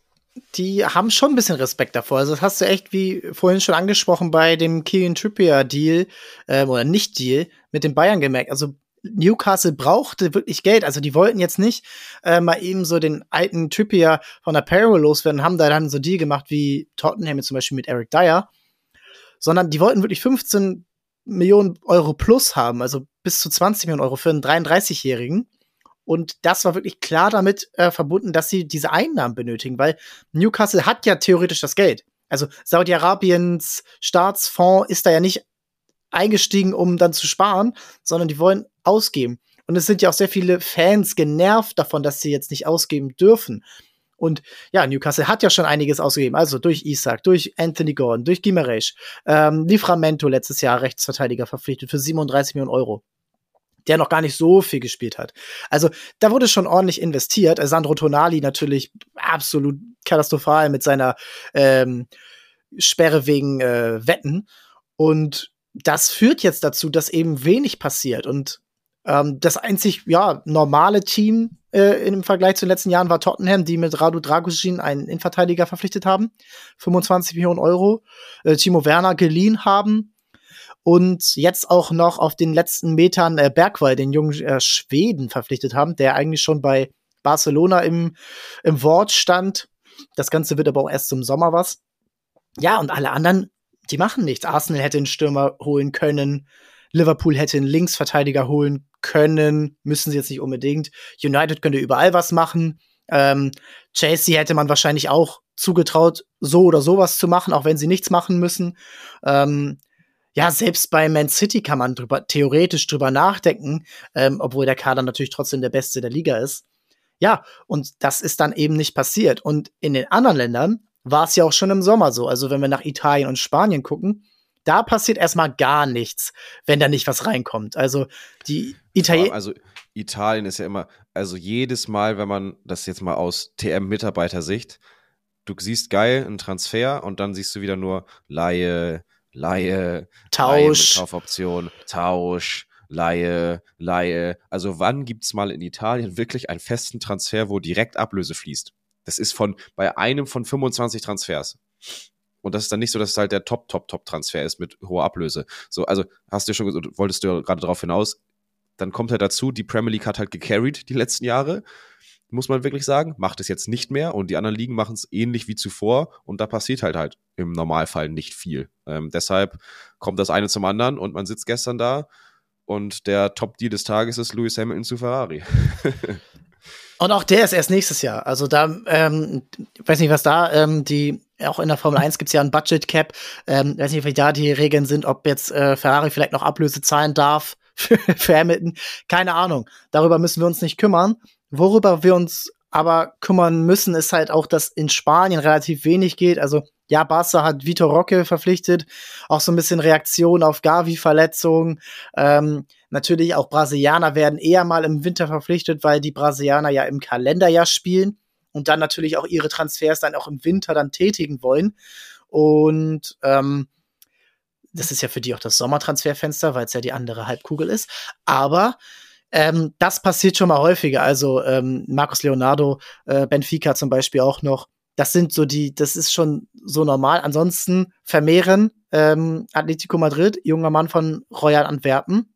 S1: die haben schon ein bisschen Respekt davor. Also das hast du echt, wie vorhin schon angesprochen, bei dem Kilian Trippier-Deal äh, oder Nicht-Deal mit den Bayern gemerkt. Also Newcastle brauchte wirklich Geld. Also die wollten jetzt nicht äh, mal eben so den alten Trippier von Payroll loswerden, haben da dann so Deal gemacht wie Tottenham zum Beispiel mit Eric Dyer, sondern die wollten wirklich 15 Millionen Euro plus haben, also bis zu 20 Millionen Euro für einen 33-Jährigen. Und das war wirklich klar damit äh, verbunden, dass sie diese Einnahmen benötigen, weil Newcastle hat ja theoretisch das Geld. Also Saudi-Arabiens Staatsfonds ist da ja nicht eingestiegen, um dann zu sparen, sondern die wollen ausgeben. Und es sind ja auch sehr viele Fans genervt davon, dass sie jetzt nicht ausgeben dürfen. Und ja, Newcastle hat ja schon einiges ausgegeben. Also durch Isaac, durch Anthony Gordon, durch Gimaresch. Ähm, Livramento letztes Jahr Rechtsverteidiger verpflichtet für 37 Millionen Euro. Der noch gar nicht so viel gespielt hat. Also da wurde schon ordentlich investiert. Sandro Tonali natürlich absolut katastrophal mit seiner ähm, Sperre wegen äh, Wetten. Und das führt jetzt dazu, dass eben wenig passiert. Und ähm, das einzig ja normale Team äh, im Vergleich zu den letzten Jahren war Tottenham, die mit Radu Dragusin einen Innenverteidiger verpflichtet haben, 25 Millionen Euro, äh, Timo Werner geliehen haben und jetzt auch noch auf den letzten Metern äh, Bergwall, den jungen äh, Schweden, verpflichtet haben, der eigentlich schon bei Barcelona im, im Wort stand. Das Ganze wird aber auch erst zum Sommer was. Ja, und alle anderen, die machen nichts. Arsenal hätte einen Stürmer holen können. Liverpool hätte einen Linksverteidiger holen können, müssen sie jetzt nicht unbedingt. United könnte überall was machen. Ähm, Chelsea hätte man wahrscheinlich auch zugetraut, so oder sowas zu machen, auch wenn sie nichts machen müssen. Ähm, ja, selbst bei Man City kann man drüber, theoretisch drüber nachdenken, ähm, obwohl der Kader natürlich trotzdem der beste der Liga ist. Ja, und das ist dann eben nicht passiert. Und in den anderen Ländern war es ja auch schon im Sommer so. Also wenn wir nach Italien und Spanien gucken, da passiert erstmal gar nichts, wenn da nicht was reinkommt. Also die Italiener.
S2: Also Italien ist ja immer, also jedes Mal, wenn man das jetzt mal aus TM-Mitarbeitersicht, du siehst geil einen Transfer und dann siehst du wieder nur Laie, Laie,
S1: Tausch,
S2: Laie Kaufoption, Tausch, Laie, Laie. Also wann gibt es mal in Italien wirklich einen festen Transfer, wo direkt Ablöse fließt? Das ist von bei einem von 25 Transfers. Und das ist dann nicht so, dass es halt der Top, Top, Top-Transfer ist mit hoher Ablöse. So, also hast du schon gesagt, wolltest du ja gerade darauf hinaus, dann kommt halt dazu, die Premier League hat halt gecarried die letzten Jahre, muss man wirklich sagen, macht es jetzt nicht mehr und die anderen Ligen machen es ähnlich wie zuvor und da passiert halt halt im Normalfall nicht viel. Ähm, deshalb kommt das eine zum anderen und man sitzt gestern da und der Top-Deal des Tages ist Lewis Hamilton zu Ferrari.
S1: Und auch der ist erst nächstes Jahr. Also da, ähm, weiß nicht, was da, ähm, die, auch in der Formel 1 gibt es ja ein Budget Cap. Ähm, weiß nicht, wie da die Regeln sind, ob jetzt äh, Ferrari vielleicht noch Ablöse zahlen darf für, für Hamilton. Keine Ahnung. Darüber müssen wir uns nicht kümmern. Worüber wir uns aber kümmern müssen, ist halt auch, dass in Spanien relativ wenig geht. Also ja, Barca hat Vitor Roque verpflichtet, auch so ein bisschen Reaktion auf Gavi-Verletzungen. Ähm, natürlich auch Brasilianer werden eher mal im Winter verpflichtet, weil die Brasilianer ja im Kalenderjahr spielen und dann natürlich auch ihre Transfers dann auch im Winter dann tätigen wollen. Und ähm, das ist ja für die auch das Sommertransferfenster, weil es ja die andere Halbkugel ist. Aber ähm, das passiert schon mal häufiger. Also ähm, Marcos Leonardo, äh, Benfica zum Beispiel auch noch. Das sind so die, das ist schon so normal. Ansonsten vermehren ähm, Atletico Madrid, junger Mann von Royal Antwerpen.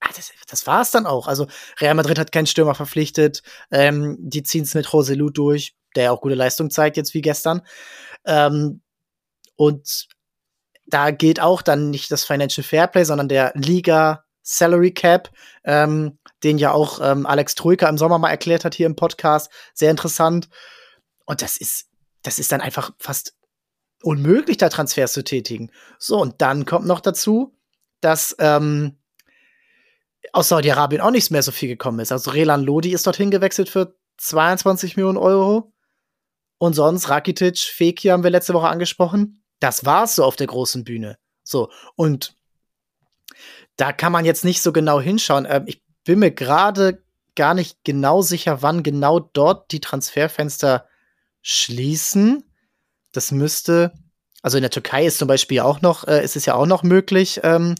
S1: Ah, das, das war es dann auch. Also Real Madrid hat keinen Stürmer verpflichtet. Ähm, die ziehen es mit Joselu durch, der auch gute Leistung zeigt jetzt wie gestern. Ähm, und da geht auch dann nicht das Financial Fairplay, sondern der Liga Salary Cap, ähm, den ja auch ähm, Alex Troika im Sommer mal erklärt hat hier im Podcast. Sehr interessant. Und das ist, das ist dann einfach fast unmöglich, da Transfers zu tätigen. So, und dann kommt noch dazu, dass ähm, aus Saudi-Arabien auch nichts mehr so viel gekommen ist. Also Relan Lodi ist dorthin gewechselt für 22 Millionen Euro. Und sonst Rakitic, Fekir haben wir letzte Woche angesprochen. Das war's so auf der großen Bühne. So, und da kann man jetzt nicht so genau hinschauen. Ähm, ich bin mir gerade gar nicht genau sicher, wann genau dort die Transferfenster schließen. Das müsste, also in der Türkei ist zum Beispiel auch noch, äh, ist es ja auch noch möglich, ähm,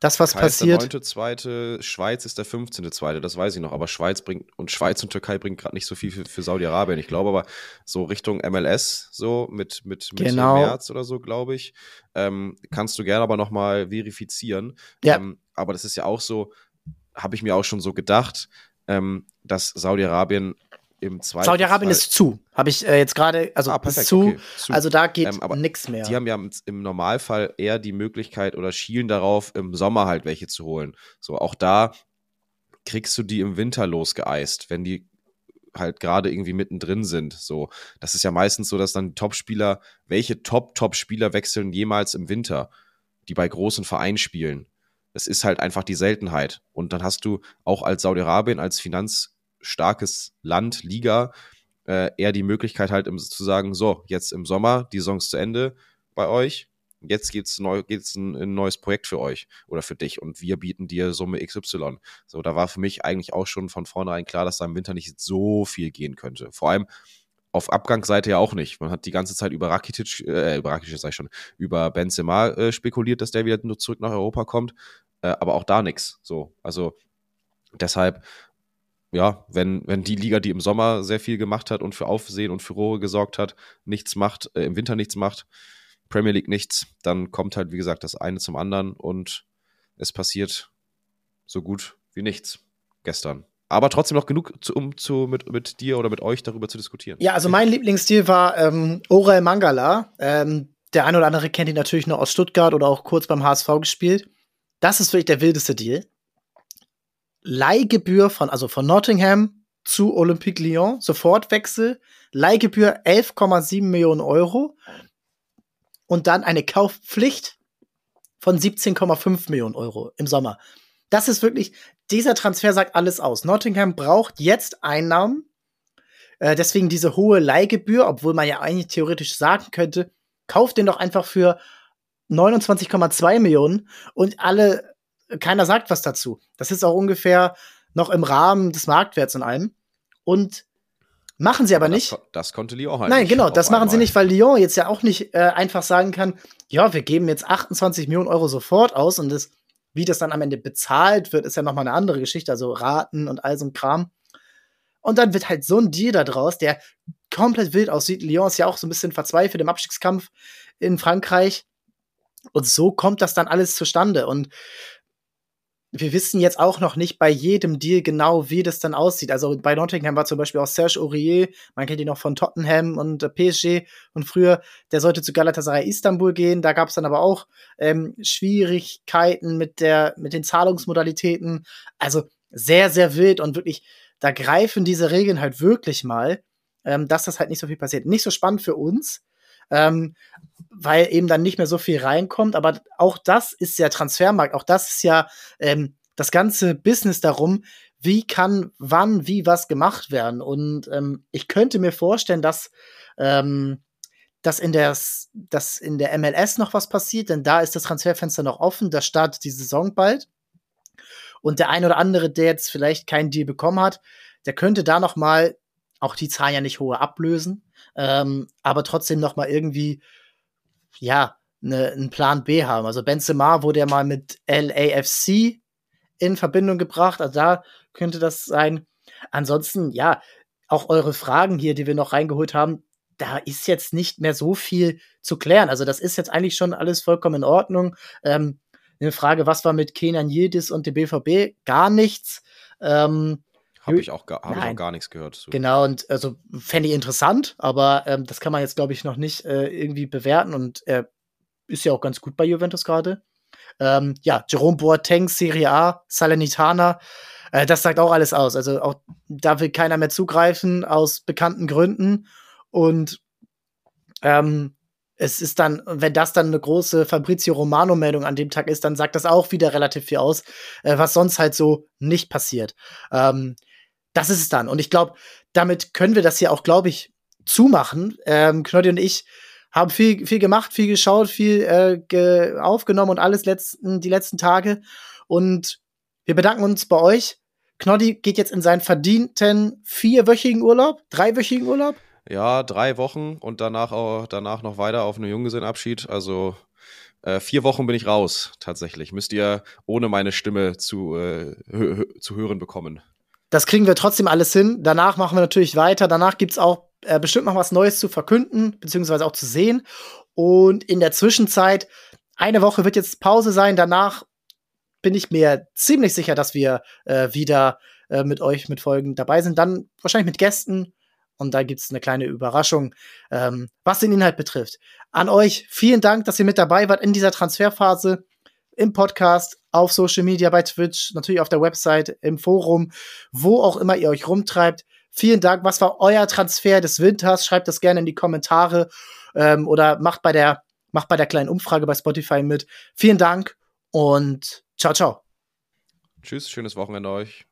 S1: das, was Türkei passiert.
S2: Ist der 9.2., Schweiz ist der 15.2., das weiß ich noch. Aber Schweiz bringt, und Schweiz und Türkei bringen gerade nicht so viel für, für Saudi-Arabien. Ich glaube aber so Richtung MLS, so mit, mit Mitte genau. März oder so, glaube ich, ähm, kannst du gerne aber nochmal verifizieren. Ja. Ähm, aber das ist ja auch so, habe ich mir auch schon so gedacht, ähm, dass Saudi-Arabien im zweiten
S1: Saudi-Arabien ist zu, habe ich äh, jetzt gerade, also ah, perfekt, zu, okay, zu, also da geht ähm, nichts mehr.
S2: Die haben ja im Normalfall eher die Möglichkeit oder schielen darauf, im Sommer halt welche zu holen. So, auch da kriegst du die im Winter losgeeist, wenn die halt gerade irgendwie mittendrin sind. So, das ist ja meistens so, dass dann Top-Spieler, welche Top-Top-Spieler wechseln jemals im Winter, die bei großen Vereinen spielen. Es ist halt einfach die Seltenheit. Und dann hast du auch als Saudi-Arabien, als Finanz- starkes Land, Liga, äh, eher die Möglichkeit halt im, zu sagen, so, jetzt im Sommer, die Saison ist zu Ende bei euch, jetzt geht's neu, geht's ein, ein neues Projekt für euch oder für dich und wir bieten dir Summe XY. So, da war für mich eigentlich auch schon von vornherein klar, dass da im Winter nicht so viel gehen könnte. Vor allem auf Abgangsseite ja auch nicht. Man hat die ganze Zeit über Rakitic, äh, über Rakitic sag ich schon, über Benzema äh, spekuliert, dass der wieder nur zurück nach Europa kommt, äh, aber auch da nichts. So, also deshalb ja, wenn, wenn die Liga, die im Sommer sehr viel gemacht hat und für Aufsehen und Furore gesorgt hat, nichts macht, äh, im Winter nichts macht, Premier League nichts, dann kommt halt, wie gesagt, das eine zum anderen und es passiert so gut wie nichts gestern. Aber trotzdem noch genug, zu, um zu, mit, mit dir oder mit euch darüber zu diskutieren.
S1: Ja, also mein Lieblingsstil war ähm, Orel Mangala. Ähm, der eine oder andere kennt ihn natürlich nur aus Stuttgart oder auch kurz beim HSV gespielt. Das ist wirklich der wildeste Deal. Leihgebühr von, also von Nottingham zu Olympique Lyon, Sofortwechsel, Leihgebühr 11,7 Millionen Euro und dann eine Kaufpflicht von 17,5 Millionen Euro im Sommer. Das ist wirklich, dieser Transfer sagt alles aus. Nottingham braucht jetzt Einnahmen, äh, deswegen diese hohe Leihgebühr, obwohl man ja eigentlich theoretisch sagen könnte, kauft den doch einfach für 29,2 Millionen und alle keiner sagt was dazu. Das ist auch ungefähr noch im Rahmen des Marktwerts in allem. Und machen sie aber, aber
S2: nicht.
S1: Das,
S2: das, konnte Lyon halt
S1: Nein, genau, das machen einmal. sie nicht, weil Lyon jetzt ja auch nicht äh, einfach sagen kann, ja, wir geben jetzt 28 Millionen Euro sofort aus und das, wie das dann am Ende bezahlt wird, ist ja nochmal eine andere Geschichte, also Raten und all so ein Kram. Und dann wird halt so ein Deal da draus, der komplett wild aussieht. Lyon ist ja auch so ein bisschen verzweifelt im Abstiegskampf in Frankreich. Und so kommt das dann alles zustande. Und wir wissen jetzt auch noch nicht bei jedem Deal genau, wie das dann aussieht. Also bei Nottingham war zum Beispiel auch Serge Aurier, man kennt ihn noch von Tottenham und äh, PSG und früher, der sollte zu Galatasaray Istanbul gehen. Da gab es dann aber auch ähm, Schwierigkeiten mit der mit den Zahlungsmodalitäten. Also sehr sehr wild und wirklich da greifen diese Regeln halt wirklich mal, ähm, dass das halt nicht so viel passiert. Nicht so spannend für uns, ähm, weil eben dann nicht mehr so viel reinkommt. Aber auch das ist ja Transfermarkt, auch das ist ja ähm, das ganze Business darum, wie kann wann, wie was gemacht werden. Und ähm, ich könnte mir vorstellen, dass, ähm, dass, in der, dass in der MLS noch was passiert, denn da ist das Transferfenster noch offen, da startet die Saison bald. Und der ein oder andere, der jetzt vielleicht keinen Deal bekommen hat, der könnte da noch mal auch die Zahlen ja nicht hohe ablösen, ähm, aber trotzdem noch mal irgendwie ja ne, einen Plan B haben. Also Benzema wurde ja mal mit LAFC in Verbindung gebracht, also da könnte das sein. Ansonsten ja auch eure Fragen hier, die wir noch reingeholt haben, da ist jetzt nicht mehr so viel zu klären. Also das ist jetzt eigentlich schon alles vollkommen in Ordnung. Ähm, eine Frage, was war mit Kenan Yildiz und dem BVB? Gar nichts. Ähm,
S2: habe ich, auch gar, hab ich auch gar nichts gehört
S1: zu. Genau, und also fände ich interessant, aber ähm, das kann man jetzt, glaube ich, noch nicht äh, irgendwie bewerten und er ist ja auch ganz gut bei Juventus gerade. Ähm, ja, Jerome Boateng, Serie A, Salernitana, äh, das sagt auch alles aus. Also auch da will keiner mehr zugreifen aus bekannten Gründen und ähm, es ist dann, wenn das dann eine große Fabrizio Romano-Meldung an dem Tag ist, dann sagt das auch wieder relativ viel aus, äh, was sonst halt so nicht passiert. Ähm, das ist es dann. Und ich glaube, damit können wir das hier auch, glaube ich, zumachen. Ähm, Knoddy und ich haben viel, viel gemacht, viel geschaut, viel äh, ge aufgenommen und alles letzten, die letzten Tage. Und wir bedanken uns bei euch. Knoddy geht jetzt in seinen verdienten vierwöchigen Urlaub, dreiwöchigen Urlaub.
S2: Ja, drei Wochen und danach auch danach noch weiter auf einen Junggesellenabschied. Also äh, vier Wochen bin ich raus, tatsächlich. Müsst ihr ohne meine Stimme zu, äh, zu hören bekommen.
S1: Das kriegen wir trotzdem alles hin. Danach machen wir natürlich weiter. Danach gibt's auch äh, bestimmt noch was Neues zu verkünden, beziehungsweise auch zu sehen. Und in der Zwischenzeit, eine Woche wird jetzt Pause sein. Danach bin ich mir ziemlich sicher, dass wir äh, wieder äh, mit euch mit Folgen dabei sind. Dann wahrscheinlich mit Gästen. Und da gibt's eine kleine Überraschung, ähm, was den Inhalt betrifft. An euch vielen Dank, dass ihr mit dabei wart in dieser Transferphase im Podcast, auf Social Media, bei Twitch, natürlich auf der Website, im Forum, wo auch immer ihr euch rumtreibt. Vielen Dank. Was war euer Transfer des Winters? Schreibt das gerne in die Kommentare ähm, oder macht bei der macht bei der kleinen Umfrage bei Spotify mit. Vielen Dank und ciao ciao.
S2: Tschüss, schönes Wochenende euch.